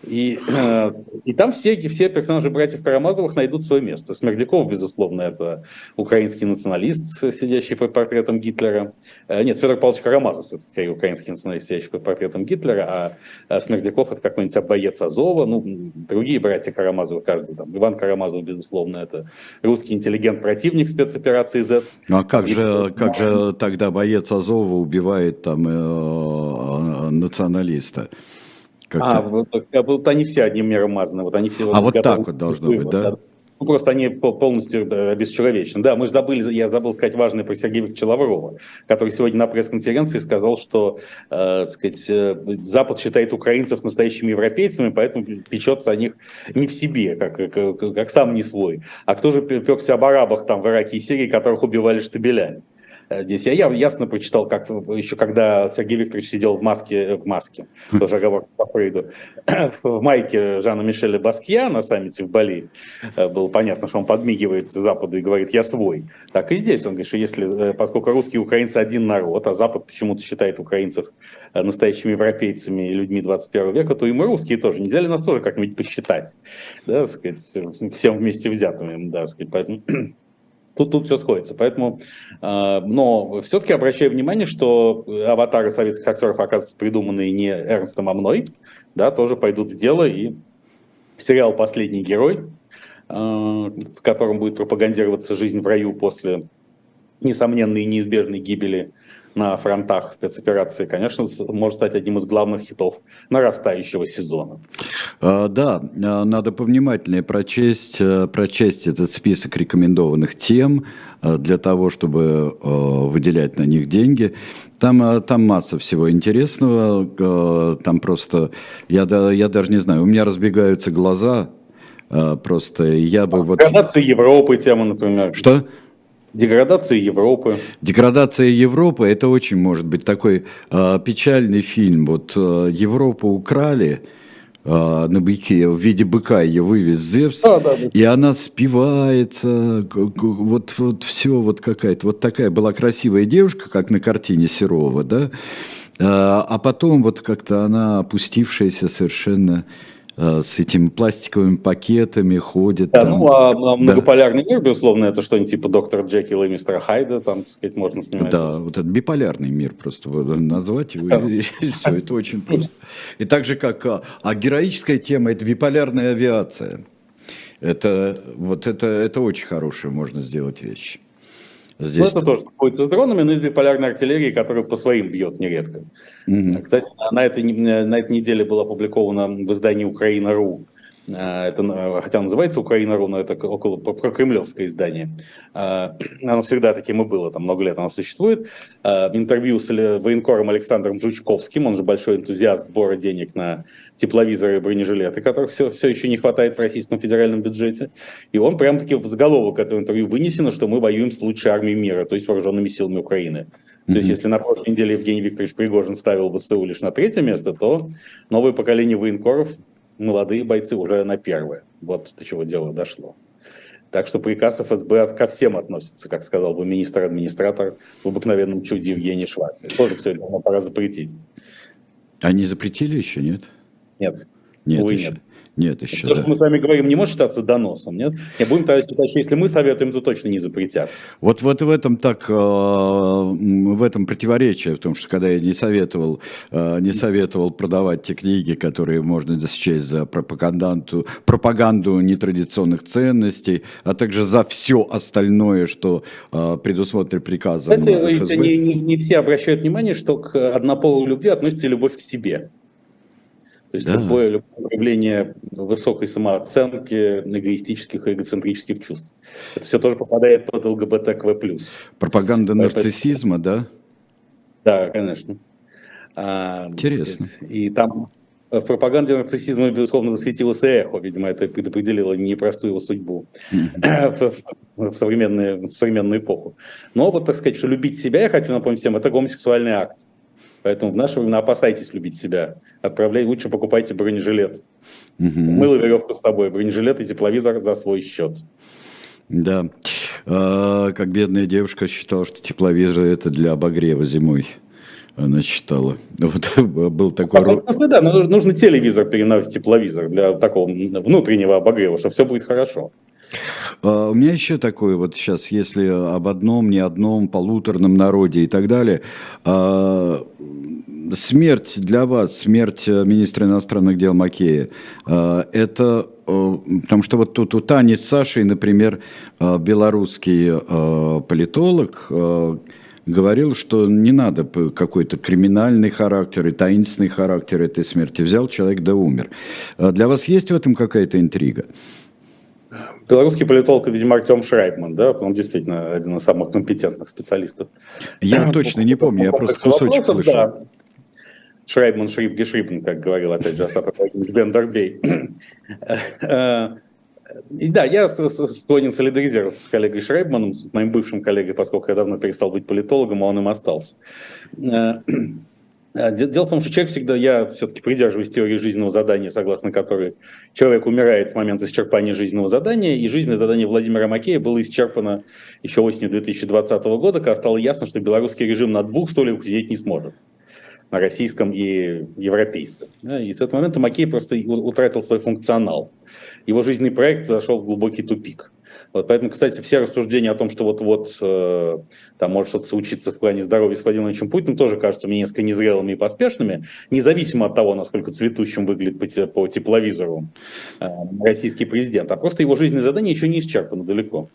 И, э, и там все, все персонажи братьев Карамазовых найдут свое место. Смердяков, безусловно, это украинский националист, сидящий под портретом Гитлера. Э, нет, Федор Павлович Карамазов, это скорее украинский националист, сидящий под портретом Гитлера, а Смердяков это какой-нибудь боец Азова, ну, другие братья Карамазовы, каждый там. Иван Карамазов, безусловно, это русский интеллигент-противник спецоперации Z. Ну, а как же, как же тогда боец Азова убивает там э, националиста? А, вот, вот они все одним миром мазаны. Вот они все а вот так вот должно быть, да? да? Ну, просто они полностью да, бесчеловечны. Да, мы же забыли, я забыл сказать важное про Сергея Викторовича Лаврова, который сегодня на пресс-конференции сказал, что э, сказать, э, Запад считает украинцев настоящими европейцами, поэтому печется о них не в себе, как, как, как сам не свой. А кто же пекся об арабах там в Ираке и Сирии, которых убивали штабелями? Э, здесь я ясно прочитал, как еще когда Сергей Викторович сидел в маске, в маске, тоже оговорка по Фрейду, в майке Жана Мишеля Баскья на саммите в Бали, э, было понятно, что он подмигивает Западу и говорит «я свой». Так и здесь он говорит, что если, э, поскольку русские и украинцы один народ, а Запад почему-то считает украинцев настоящими европейцами и людьми 21 века, то и мы русские тоже. Нельзя ли нас тоже как-нибудь посчитать, да, сказать, всем вместе взятыми, да, сказать, поэтому Тут, тут все сходится. Поэтому, э, но все-таки обращаю внимание, что аватары советских актеров, оказывается, придуманные не Эрнстом, а мной, да, тоже пойдут в дело. И сериал «Последний герой», э, в котором будет пропагандироваться жизнь в раю после несомненной и неизбежной гибели на фронтах спецоперации, конечно, может стать одним из главных хитов нарастающего сезона. А, да, а, надо повнимательнее прочесть, э, прочесть этот список рекомендованных тем э, для того, чтобы э, выделять на них деньги. Там, там масса всего интересного, там просто, я, я даже не знаю, у меня разбегаются глаза, просто я бы... Вот... Градация Европы тема, например. Что? Деградация Европы. Деградация Европы это очень может быть такой э, печальный фильм. Вот э, Европу украли э, на быке, в виде быка ее вывез Зевс, да, да, да. и она спивается, вот, вот все вот какая-то, вот такая была красивая девушка, как на картине Серова, да, а потом вот как-то она опустившаяся совершенно с этими пластиковыми пакетами ходит. Да, там. ну, а, а многополярный да. мир, безусловно, это что-нибудь типа доктора Джекила и мистера Хайда, там, так сказать, можно снимать. Да, вот этот биполярный мир просто назвать его, и все, это очень просто. И так же, как, а, а героическая тема – это биполярная авиация. Это, вот это, это очень хорошая можно сделать вещь. Здесь... Ну, это тоже какой-то с дронами, но из биполярной артиллерии, которая по своим бьет нередко. Угу. Кстати, на этой, на этой неделе было опубликовано в издании «Украина.ру» это, хотя называется Украина.ру, но это около про кремлевское издание. А, оно всегда таким и было, там много лет оно существует. Интервью с военкором Александром Жучковским, он же большой энтузиаст сбора денег на тепловизоры и бронежилеты, которых все, все еще не хватает в российском федеральном бюджете. И он прям-таки в заголовок этого интервью вынесено, что мы воюем с лучшей армией мира, то есть вооруженными силами Украины. То есть, если на прошлой неделе Евгений Викторович Пригожин ставил ВСУ лишь на третье место, то новое поколение военкоров молодые бойцы уже на первое. Вот до чего дело дошло. Так что приказ ФСБ ко всем относится, как сказал бы министр-администратор в обыкновенном чуде Евгений Шварц. Тоже все это пора запретить. Они запретили еще, нет? Нет. Нет, Увы, еще. нет. Нет, еще. То, да. что мы с вами говорим, не может считаться доносом, нет? Не будем тогда считать, что если мы советуем, то точно не запретят. Вот, вот в этом так, э, в этом противоречие, в том, что когда я не советовал, э, не советовал продавать те книги, которые можно засчесть за пропаганду, пропаганду нетрадиционных ценностей, а также за все остальное, что э, предусмотрено приказом Кстати, ФСБ. Не, не, не все обращают внимание, что к однополой любви относится любовь к себе. То есть да. любое, любое проявление высокой самооценки, эгоистических и эгоцентрических чувств. Это все тоже попадает под ЛГБТКВ+. Пропаганда нарциссизма, да? Да, конечно. А, Интересно. Сказать, и там в пропаганде нарциссизма, безусловно, высветилось эхо. Видимо, это предопределило непростую его судьбу в, в, современную, в современную эпоху. Но вот, так сказать, что любить себя, я хочу напомнить всем, это гомосексуальный акт. Поэтому в наше время опасайтесь любить себя. Отправляй, лучше покупайте бронежилет. Угу. Мыло веревку с собой, бронежилет и тепловизор за свой счет. Да. А, как бедная девушка считала, что тепловизор это для обогрева зимой. она считала. Вот был такой... А, в смысле, да, нужно, нужно телевизор переносить тепловизор для такого внутреннего обогрева, что все будет хорошо. А, у меня еще такое вот сейчас, если об одном, не одном, полуторном народе и так далее. А, смерть для вас, смерть э, министра иностранных дел Макея, а, это потому что вот тут у Тани с Сашей, например, белорусский политолог говорил, что не надо какой-то криминальный характер и таинственный характер этой смерти. Взял человек да умер. Для вас есть в этом какая-то интрига? Белорусский политолог, видимо, Артем Шрайбман, да, он действительно один из самых компетентных специалистов. Я точно не помню, я просто кусочек слышал. Да. Шрайбман, Шриб, Гешрибн, как говорил, опять же, Остап Бен Дарбей. Э, и да, я склонен солидаризироваться с коллегой Шрайбманом, с моим бывшим коллегой, поскольку я давно перестал быть политологом, а он им остался. А, дело в том, что человек всегда, я все-таки придерживаюсь теории жизненного задания, согласно которой человек умирает в момент исчерпания жизненного задания, и жизненное задание Владимира Макея было исчерпано еще осенью 2020 года, когда стало ясно, что белорусский режим на двух стульях сидеть не сможет на российском и европейском. И с этого момента Макей просто утратил свой функционал. Его жизненный проект зашел в глубокий тупик. Вот, поэтому, кстати, все рассуждения о том, что вот-вот э, там может что-то случиться в плане здоровья с Владимиром Ильичем Путиным, тоже кажутся мне несколько незрелыми и поспешными, независимо от того, насколько цветущим выглядит по тепловизору э, российский президент. А просто его жизненное задание еще не исчерпано далеко.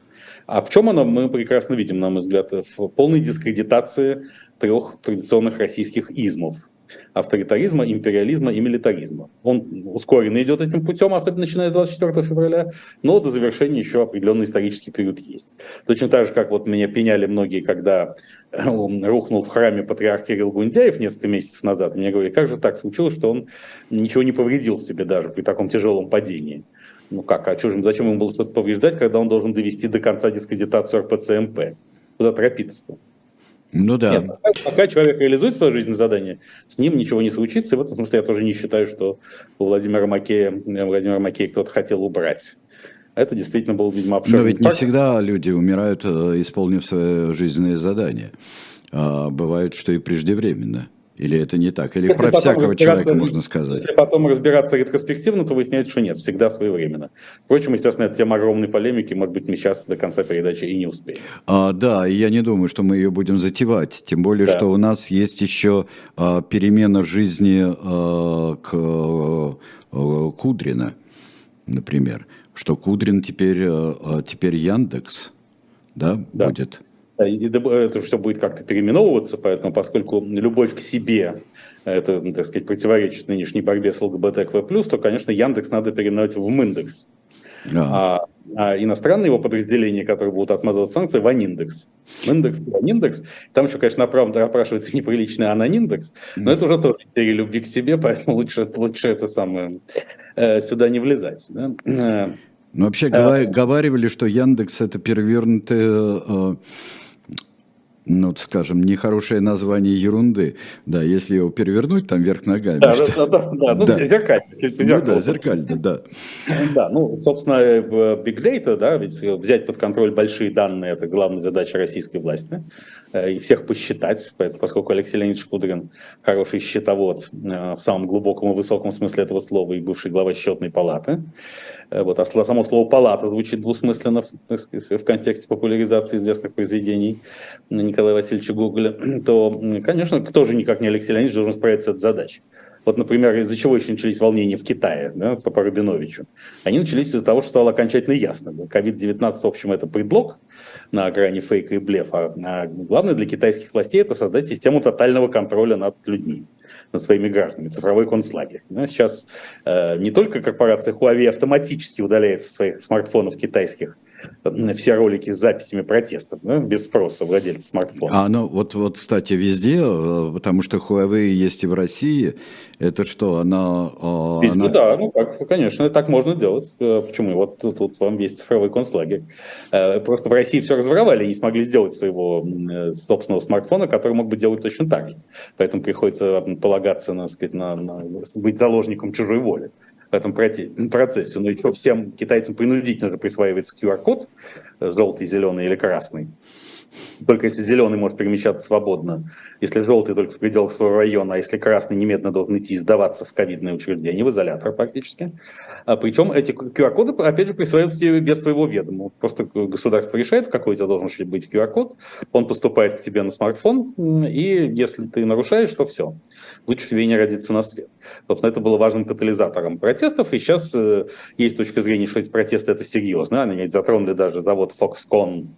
А в чем оно, мы прекрасно видим, на мой взгляд, в полной дискредитации трех традиционных российских измов – авторитаризма, империализма и милитаризма. Он ускоренно идет этим путем, особенно начиная с 24 февраля, но до завершения еще определенный исторический период есть. Точно так же, как вот меня пеняли многие, когда он рухнул в храме патриарх Кирилл Гундяев несколько месяцев назад, и мне говорили, как же так случилось, что он ничего не повредил себе даже при таком тяжелом падении. Ну как, а что, зачем ему было что-то повреждать, когда он должен довести до конца дискредитацию РПЦМП? Куда торопиться-то? Ну да. Нет, пока, пока человек реализует свое жизненное задание, с ним ничего не случится. И в этом смысле я тоже не считаю, что у Владимира Макея, Владимира Макея кто-то хотел убрать. Это действительно был, видимо, обширный Но ведь не всегда люди умирают, э, исполнив свое жизненное задание. А бывает, что и преждевременно. Или это не так? Или если про всякого человека можно сказать? Если потом разбираться ретроспективно, то выясняется, что нет, всегда своевременно. Впрочем, естественно, это тема огромной полемики, может быть, мы сейчас до конца передачи и не успеем. А, да, и я не думаю, что мы ее будем затевать, тем более, да. что у нас есть еще а, перемена жизни а, к а, Кудрина, например, что Кудрин теперь, а, теперь Яндекс, да, да. будет и это все будет как-то переименовываться, поэтому поскольку любовь к себе это, ну, так сказать, противоречит нынешней борьбе с ЛГБТКВ+, то, конечно, Яндекс надо переименовать в Миндекс. А, а иностранные его подразделения, которые будут отмазывать санкции, в Аниндекс. Индекс, Аниндекс. Там еще, конечно, оправданно опрашивается неприличный Ананиндекс, но это уже тоже серия любви к себе, поэтому лучше, лучше это самое э, сюда не влезать. Да? Ну, вообще, а, говаривали, что Яндекс это перевернутый э, ну, скажем, нехорошее название ерунды. Да, если его перевернуть, там вверх ногами. Да, да, да, да, ну, да. зеркально. Если по ну, да, зеркально, да. Да, ну, собственно, в Big Data, да, ведь взять под контроль большие данные – это главная задача российской власти. Э, и всех посчитать, поскольку Алексей Леонидович Кудрин хороший счетовод э, в самом глубоком и высоком смысле этого слова и бывший глава счетной палаты. Э, вот, а само слово «палата» звучит двусмысленно в контексте популяризации известных произведений Николая Васильевича Гоголя, то, конечно, кто же никак не Алексей Леонидович должен справиться с этой задачей. Вот, например, из-за чего еще начались волнения в Китае да, по Парабиновичу? Они начались из-за того, что стало окончательно ясно. COVID-19, в общем, это предлог на грани фейка и блефа. А главное для китайских властей это создать систему тотального контроля над людьми, над своими гражданами, цифровой концлагерь. Да, сейчас э, не только корпорация Huawei автоматически удаляет со своих смартфонов китайских все ролики с записями протестов, да, без спроса владельца смартфона. А, ну вот, вот, кстати, везде, э, потому что Huawei есть и в России, это что, она... А, Видимо, она... Да, ну как, конечно, так можно делать. Э, почему? Вот тут, тут вам есть цифровой концлагерь. Э, просто в России все разворовали и не смогли сделать своего собственного смартфона, который мог бы делать точно так же. Поэтому приходится полагаться, на, сказать, на, на быть заложником чужой воли в этом процессе. Но еще всем китайцам принудительно присваивается QR-код, э, желтый, зеленый или красный. Только если зеленый может перемещаться свободно, если желтый только в пределах своего района, а если красный немедленно должен идти сдаваться в ковидное учреждение, в изолятор фактически. А причем эти QR-коды, опять же, присваиваются тебе без твоего ведома. Просто государство решает, какой у тебя должен быть QR-код, он поступает к тебе на смартфон, и если ты нарушаешь, то все. Лучше тебе не родиться на свет. Собственно, это было важным катализатором протестов, и сейчас э, есть точка зрения, что эти протесты это серьезно. Они ведь затронули даже завод Foxconn,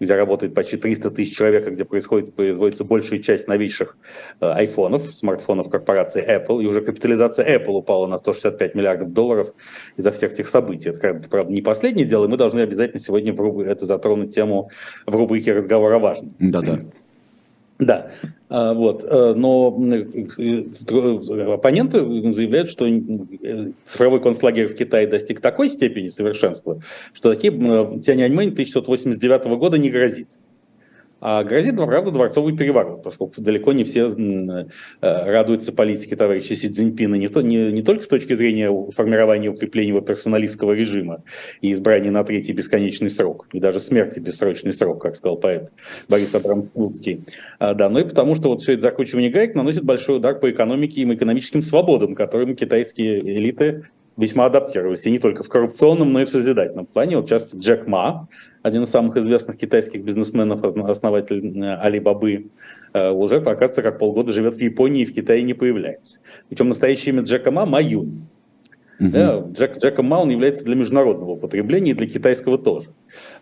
где работает почти 300 тысяч человек, где происходит, производится большая часть новейших э, айфонов, смартфонов корпорации Apple, и уже капитализация Apple упала на 165 миллиардов долларов из-за всех этих событий. Это, правда, не последнее дело, и мы должны обязательно сегодня в руб... это затронуть тему в рубрике «Разговор о важном». Да-да. Да, а, вот, э, но э, оппоненты заявляют, что цифровой концлагерь в Китае достиг такой степени совершенства, что такие Тяньаньмэнь 1689 года не грозит. А грозит, правда, дворцовый переворот, поскольку далеко не все э, радуются политике товарища Си Цзиньпина, не, то, не, не только с точки зрения формирования и укрепления его персоналистского режима и избрания на третий бесконечный срок, и даже смерти бессрочный срок, как сказал поэт Борис Абрамович Слуцкий, а, да, но и потому, что вот все это закручивание гаек наносит большой удар по экономике и экономическим свободам, которым китайские элиты весьма адаптировались, и не только в коррупционном, но и в созидательном плане. Вот, в частности, Джек Ма, один из самых известных китайских бизнесменов, основатель э, Алибабы, э, уже, оказывается, как полгода живет в Японии и в Китае не появляется. Причем настоящее имя Джека Ма – Маюнь. Угу. Да, Джек, Джеком Ма он является для международного употребления и для китайского тоже.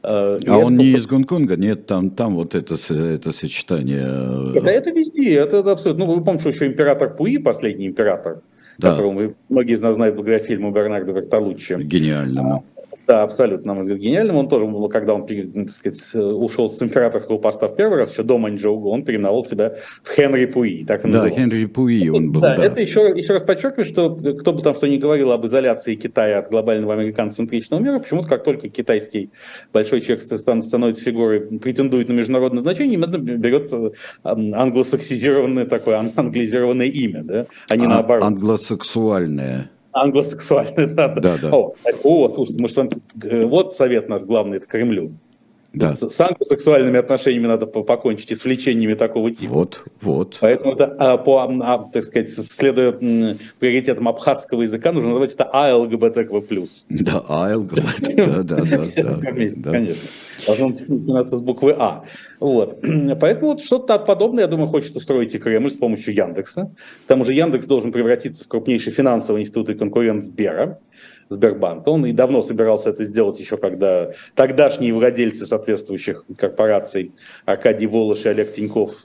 Э, и а он не из Гонконга? Нет, там, там вот это, это сочетание. Это, это везде, это, это абсолютно. Ну, вы помните, что еще император Пуи, последний император, да. которого многие из нас знают благодаря фильму Бернардо Бертолуччи. Гениальному. Да, абсолютно, на мой взгляд, гениальным. Он тоже, когда он, так сказать, ушел с императорского поста в первый раз, еще до Маньчжоу, он переименовал себя в Хенри Пуи, так он Да, Хенри Пуи он был, да. да. Это еще, еще раз подчеркиваю, что кто бы там что ни говорил об изоляции Китая от глобального американо-центричного мира, почему-то как только китайский большой человек становится фигурой, претендует на международное значение, именно берет э, англосаксизированное такое, англизированное имя, да, а не а, наоборот. Англосексуальное. Англосексуальный, да. Да, да. О, о, слушайте, мы с вами, э, вот совет наш главный, это Кремлю. Да. С англосексуальными отношениями надо покончить и с влечениями такого типа. Вот, вот. Поэтому это, а, по, а, так сказать, следуя приоритетам абхазского языка, нужно называть это АЛГБТКВ+. Да, АЛГБТ, да, да, да. да, конечно. Должно начинаться с буквы А. Вот. Поэтому вот что-то подобное, я думаю, хочет устроить и Кремль с помощью Яндекса. К тому же Яндекс должен превратиться в крупнейший финансовый институт и конкурент Сбера. Сбербанка. Он и давно собирался это сделать, еще когда тогдашние владельцы соответствующих корпораций Аркадий Волош и Олег Тиньков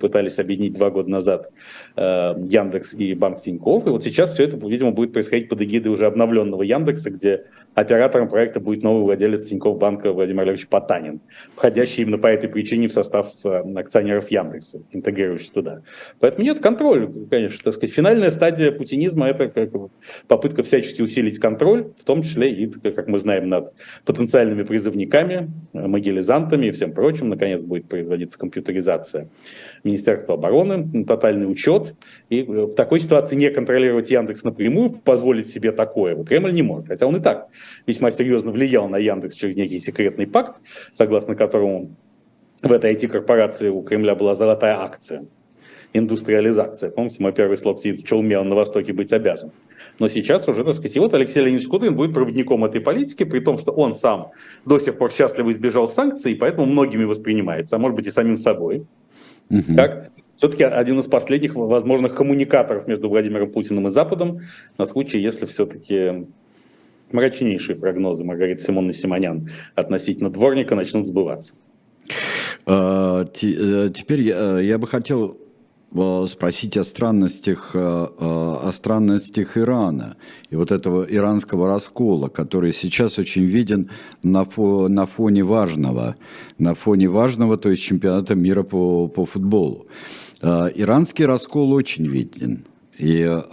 пытались объединить два года назад э, Яндекс и Банк Тиньков. И вот сейчас все это, видимо, будет происходить под эгидой уже обновленного Яндекса, где оператором проекта будет новый владелец Тиньков банка Владимир Олегович Потанин, входящий именно по этой причине в состав э, акционеров Яндекса, интегрирующийся туда. Поэтому нет контроля, конечно, так сказать. Финальная стадия путинизма – это как попытка всячески усилить контроль, в том числе и, как мы знаем, над потенциальными призывниками, могилизантами и всем прочим. Наконец будет производиться компьютеризация Министерства обороны, тотальный учет. И в такой ситуации не контролировать Яндекс напрямую, позволить себе такое, Кремль не может. Хотя он и так весьма серьезно влиял на Яндекс через некий секретный пакт, согласно которому в этой IT-корпорации у Кремля была золотая акция индустриализация. Помните, мой первый слог сидит в челме, он на Востоке быть обязан. Но сейчас уже, так сказать, и вот Алексей Леонидович Кудрин будет проводником этой политики, при том, что он сам до сих пор счастливо избежал санкций, и поэтому многими воспринимается, а может быть и самим собой, угу. как все-таки один из последних возможных коммуникаторов между Владимиром Путиным и Западом на случай, если все-таки мрачнейшие прогнозы Маргариты Симонны Симонян относительно дворника начнут сбываться. А, э, теперь я бы хотел э, спросить о странностях, э, о странностях Ирана и вот этого иранского раскола, который сейчас очень виден на, фо, на фоне важного, на фоне важного, то есть чемпионата мира по, по футболу. Иранский раскол очень виден. И э,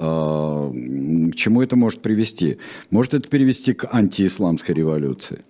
к чему это может привести? Может это привести к антиисламской революции?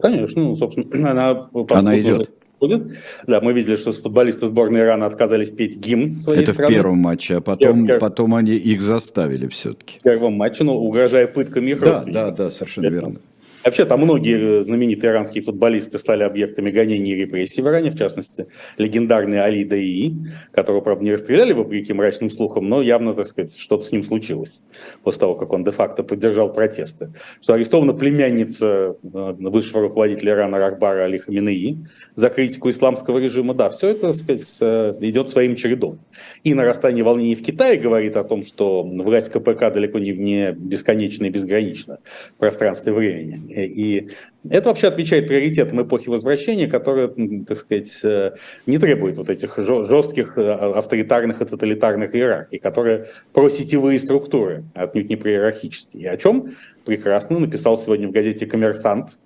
Конечно, ну, собственно, она, она идет. Будет. Да, мы видели, что футболисты сборной Ирана отказались петь гимн своей Это страны. в первом матче, а потом, Пер... потом они их заставили все-таки. В первом матче, ну, угрожая пытками их Да, да, да, совершенно верно. Вообще, там многие знаменитые иранские футболисты стали объектами гонений и репрессий в Иране, в частности, легендарный Али Даи, которого, правда, не расстреляли вопреки мрачным слухам, но явно, так сказать, что-то с ним случилось после того, как он де-факто поддержал протесты. Что арестована племянница высшего руководителя Ирана Рахбара Али Хаминеи за критику исламского режима. Да, все это, так сказать, идет своим чередом. И нарастание волнений в Китае говорит о том, что власть КПК далеко не бесконечна и безгранична в пространстве времени. И это вообще отвечает приоритетам эпохи Возвращения, которая, так сказать, э, не требует вот этих жестких э, авторитарных и тоталитарных иерархий, которые про сетевые структуры, отнюдь не про иерархические. И о чем прекрасно написал сегодня в газете «Коммерсант»,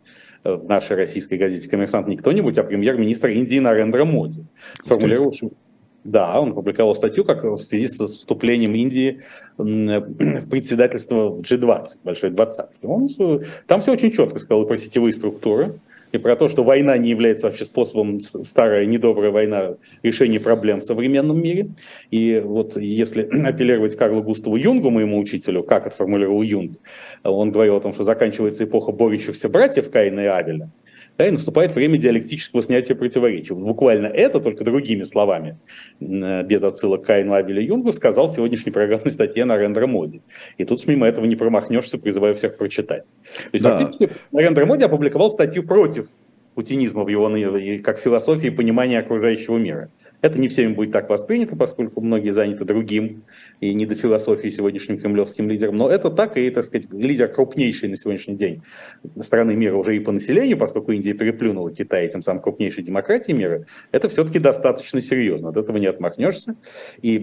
э, в нашей российской газете «Коммерсант» не кто-нибудь, а премьер-министр Индии Нарендра Моди, сформулировавший да, он опубликовал статью как в связи с вступлением Индии в председательство G20, большой двадцатки. Он, там все очень четко сказал про сетевые структуры, и про то, что война не является вообще способом, старая недобрая война, решения проблем в современном мире. И вот если апеллировать Карлу Густаву Юнгу, моему учителю, как это формулировал Юнг, он говорил о том, что заканчивается эпоха борющихся братьев Каина и Авеля, да, и наступает время диалектического снятия противоречий. Буквально это, только другими словами, без отсылок к Кайну, Абеля Юнгу, сказал сегодняшний программной статье на Рендер Моди. И тут мимо этого не промахнешься, призываю всех прочитать. То есть, да. фактически, Рендер Моди опубликовал статью против путинизма в его как философии понимания окружающего мира. Это не всеми будет так воспринято, поскольку многие заняты другим и не до философии сегодняшним кремлевским лидером. Но это так, и, так сказать, лидер крупнейший на сегодняшний день страны мира уже и по населению, поскольку Индия переплюнула Китай, тем самым крупнейшей демократии мира, это все-таки достаточно серьезно. От этого не отмахнешься. И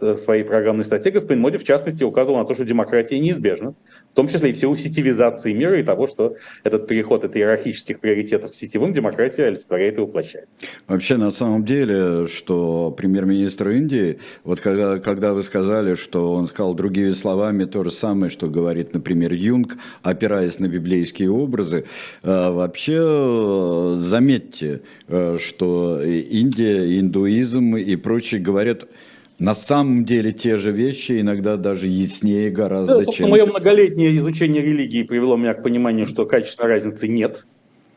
в своей программной статье господин Моди, в частности, указывал на то, что демократия неизбежна, в том числе и в силу сетевизации мира и того, что этот переход от иерархических приоритетов к сетевым демократия олицетворяет и воплощает. Вообще, на самом деле, что премьер-министр Индии, вот когда, когда вы сказали, что он сказал другими словами то же самое, что говорит, например, Юнг, опираясь на библейские образы, э, вообще э, заметьте, э, что Индия, индуизм и прочие говорят на самом деле те же вещи, иногда даже яснее гораздо, да, чем... Мое многолетнее изучение религии привело меня к пониманию, что качественной разницы нет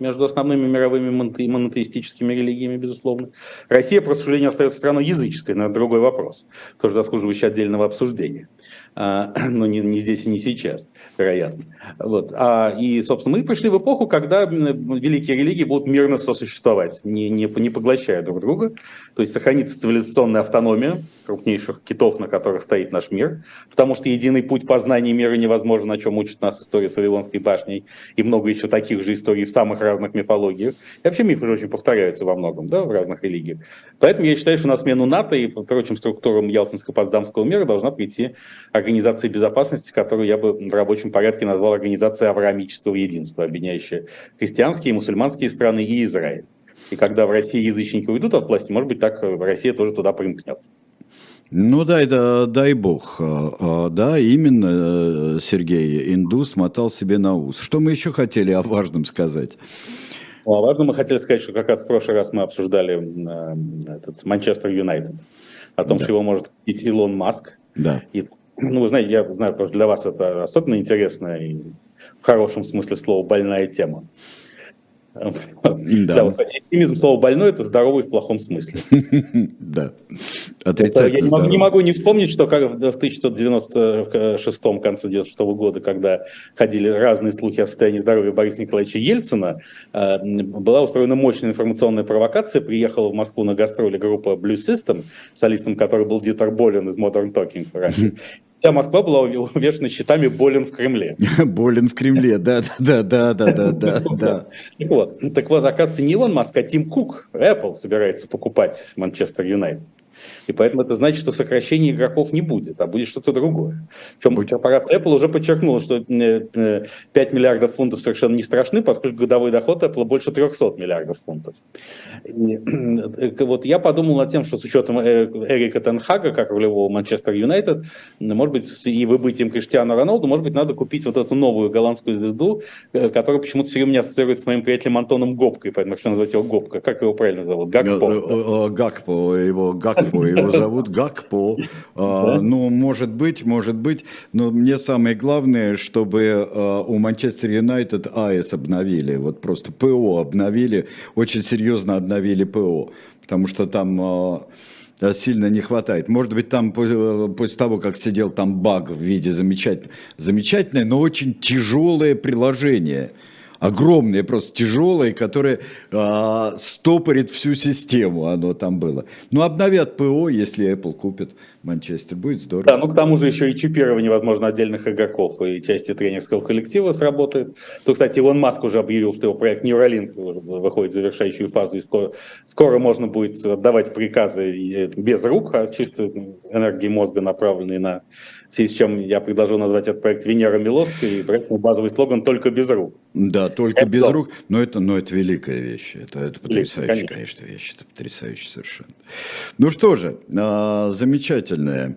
между основными мировыми монотеистическими религиями, безусловно. Россия, по сожалению, остается страной языческой, но это другой вопрос, тоже заслуживающий отдельного обсуждения. А, но не, не здесь и не сейчас, вероятно. Вот. А, и, собственно, мы пришли в эпоху, когда великие религии будут мирно сосуществовать, не, не, не поглощая друг друга. То есть сохранится цивилизационная автономия крупнейших китов, на которых стоит наш мир, потому что единый путь познания мира невозможен, о чем учит нас история с Вавилонской башней и много еще таких же историй в самых разных мифологиях. И вообще мифы же очень повторяются во многом да, в разных религиях. Поэтому я считаю, что на смену НАТО и прочим структурам Ялтинско-Потсдамского мира должна прийти организации безопасности, которую я бы в рабочем порядке назвал организацией авраамического единства, объединяющая христианские, мусульманские страны и Израиль. И когда в России язычники уйдут от власти, может быть, так Россия тоже туда примкнет. Ну да, дай бог. А, а, да, именно э, Сергей Индус мотал себе на ус. Что мы еще хотели о важном сказать? Ну, о важном мы хотели сказать, что как раз в прошлый раз мы обсуждали э, этот Манчестер Юнайтед, о том, да. чего может купить Илон Маск. Да. И ну, вы знаете, я знаю, что для вас это особенно интересная и в хорошем смысле слова больная тема. Да. да, вот, оптимизм слова больной это здоровый в плохом смысле. Да. Отрицательно я не могу, не могу не вспомнить, что как в 1996 конце 96 года, когда ходили разные слухи о состоянии здоровья Бориса Николаевича Ельцина, э, была устроена мощная информационная провокация. Приехала в Москву на гастроли группа Blue System, солистом которой был Дитер Болин из Modern Talking раньше. Вся Москва была увешана щитами «Болен в Кремле». «Болен в Кремле», да, да, да, да, да, да, да. Так вот, так вот, оказывается, не Илон Маск, а Тим Кук, Apple собирается покупать Манчестер Юнайтед. И поэтому это значит, что сокращения игроков не будет, а будет что-то другое. Причем корпорация Apple уже подчеркнула, что 5 э, э, миллиардов фунтов совершенно не страшны, поскольку годовой доход Apple больше 300 миллиардов фунтов. Э, вот я подумал над тем, что с учетом Эрика Тенхага, как рулевого Манчестер Юнайтед, может быть, и выбытием Криштиану Роналду, может быть, надо купить вот эту новую голландскую звезду, которая почему-то все время ассоциируется с моим приятелем Антоном Гопкой, поэтому хочу назвать его Гопка. Как его правильно зовут? Гакпо. Гакпо, его Гакпо его зовут Гакпо. А, ну, может быть, может быть, но мне самое главное, чтобы у Манчестер Юнайтед АЭС обновили, вот просто ПО обновили, очень серьезно обновили ПО, потому что там а, сильно не хватает. Может быть, там после того, как сидел там баг в виде замечательное, замечательное, но очень тяжелое приложение – огромное, просто тяжелое, которое а, стопорит всю систему, оно там было. Ну, обновят ПО, если Apple купит Манчестер, будет здорово. Да, ну к тому же еще и чипирование, возможно, отдельных игроков и части тренерского коллектива сработает. То, кстати, Илон Маск уже объявил, что его проект Neuralink выходит в завершающую фазу, и скоро, скоро можно будет отдавать приказы без рук, а чисто энергии мозга, направленные на в связи с чем я предложил назвать этот проект Венера Миловская, и проект базовый слоган «Только без рук». Да, только это без рук, но это, но это великая вещь, это, это потрясающая, конечно. конечно, вещь, это потрясающе совершенно. Ну что же, а, замечательное.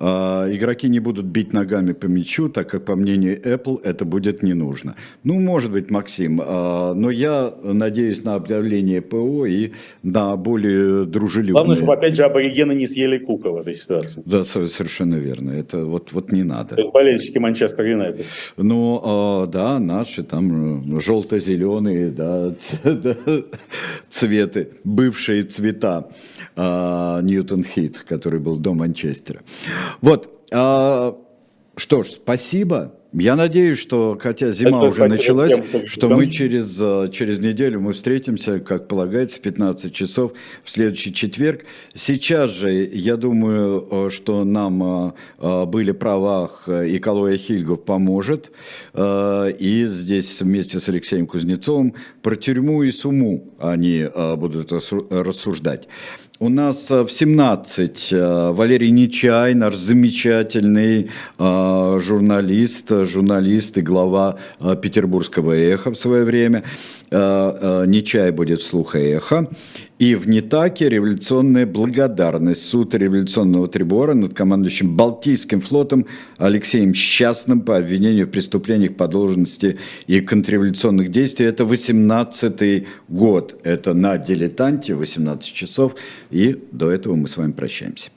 А, игроки не будут бить ногами по мячу, так как, по мнению Apple, это будет не нужно. Ну, может быть, Максим, а, но я надеюсь на обновление ПО и на более дружелюбное. Главное, чтобы, опять же, аборигены не съели Кука в этой ситуации. Да, совершенно верно. Это вот, вот не надо. То есть болельщики Манчестер Юнайтед. Ну, а, да, наши там желто-зеленые, да, цветы, бывшие цвета. Ньютон Хит, который был до Манчестера. Вот, а, что ж, спасибо. Я надеюсь, что, хотя зима Это уже началась, всем, что мы через, э, через неделю мы встретимся, как полагается, в 15 часов в следующий четверг. Сейчас же, я думаю, э, что нам э, были правах и Калоя Хильгов поможет. И здесь вместе с Алексеем Кузнецовым про тюрьму и суму они будут рассуждать. У нас э, в 17 э, Валерий Нечай, наш замечательный э, журналист, журналист и глава Петербургского эхо в свое время. Нечай будет вслух эхо. И в Нитаке революционная благодарность. Суд революционного трибора над командующим Балтийским флотом Алексеем Счастным по обвинению в преступлениях по должности и контрреволюционных действий. Это 18-й год. Это на дилетанте, 18 часов. И до этого мы с вами прощаемся.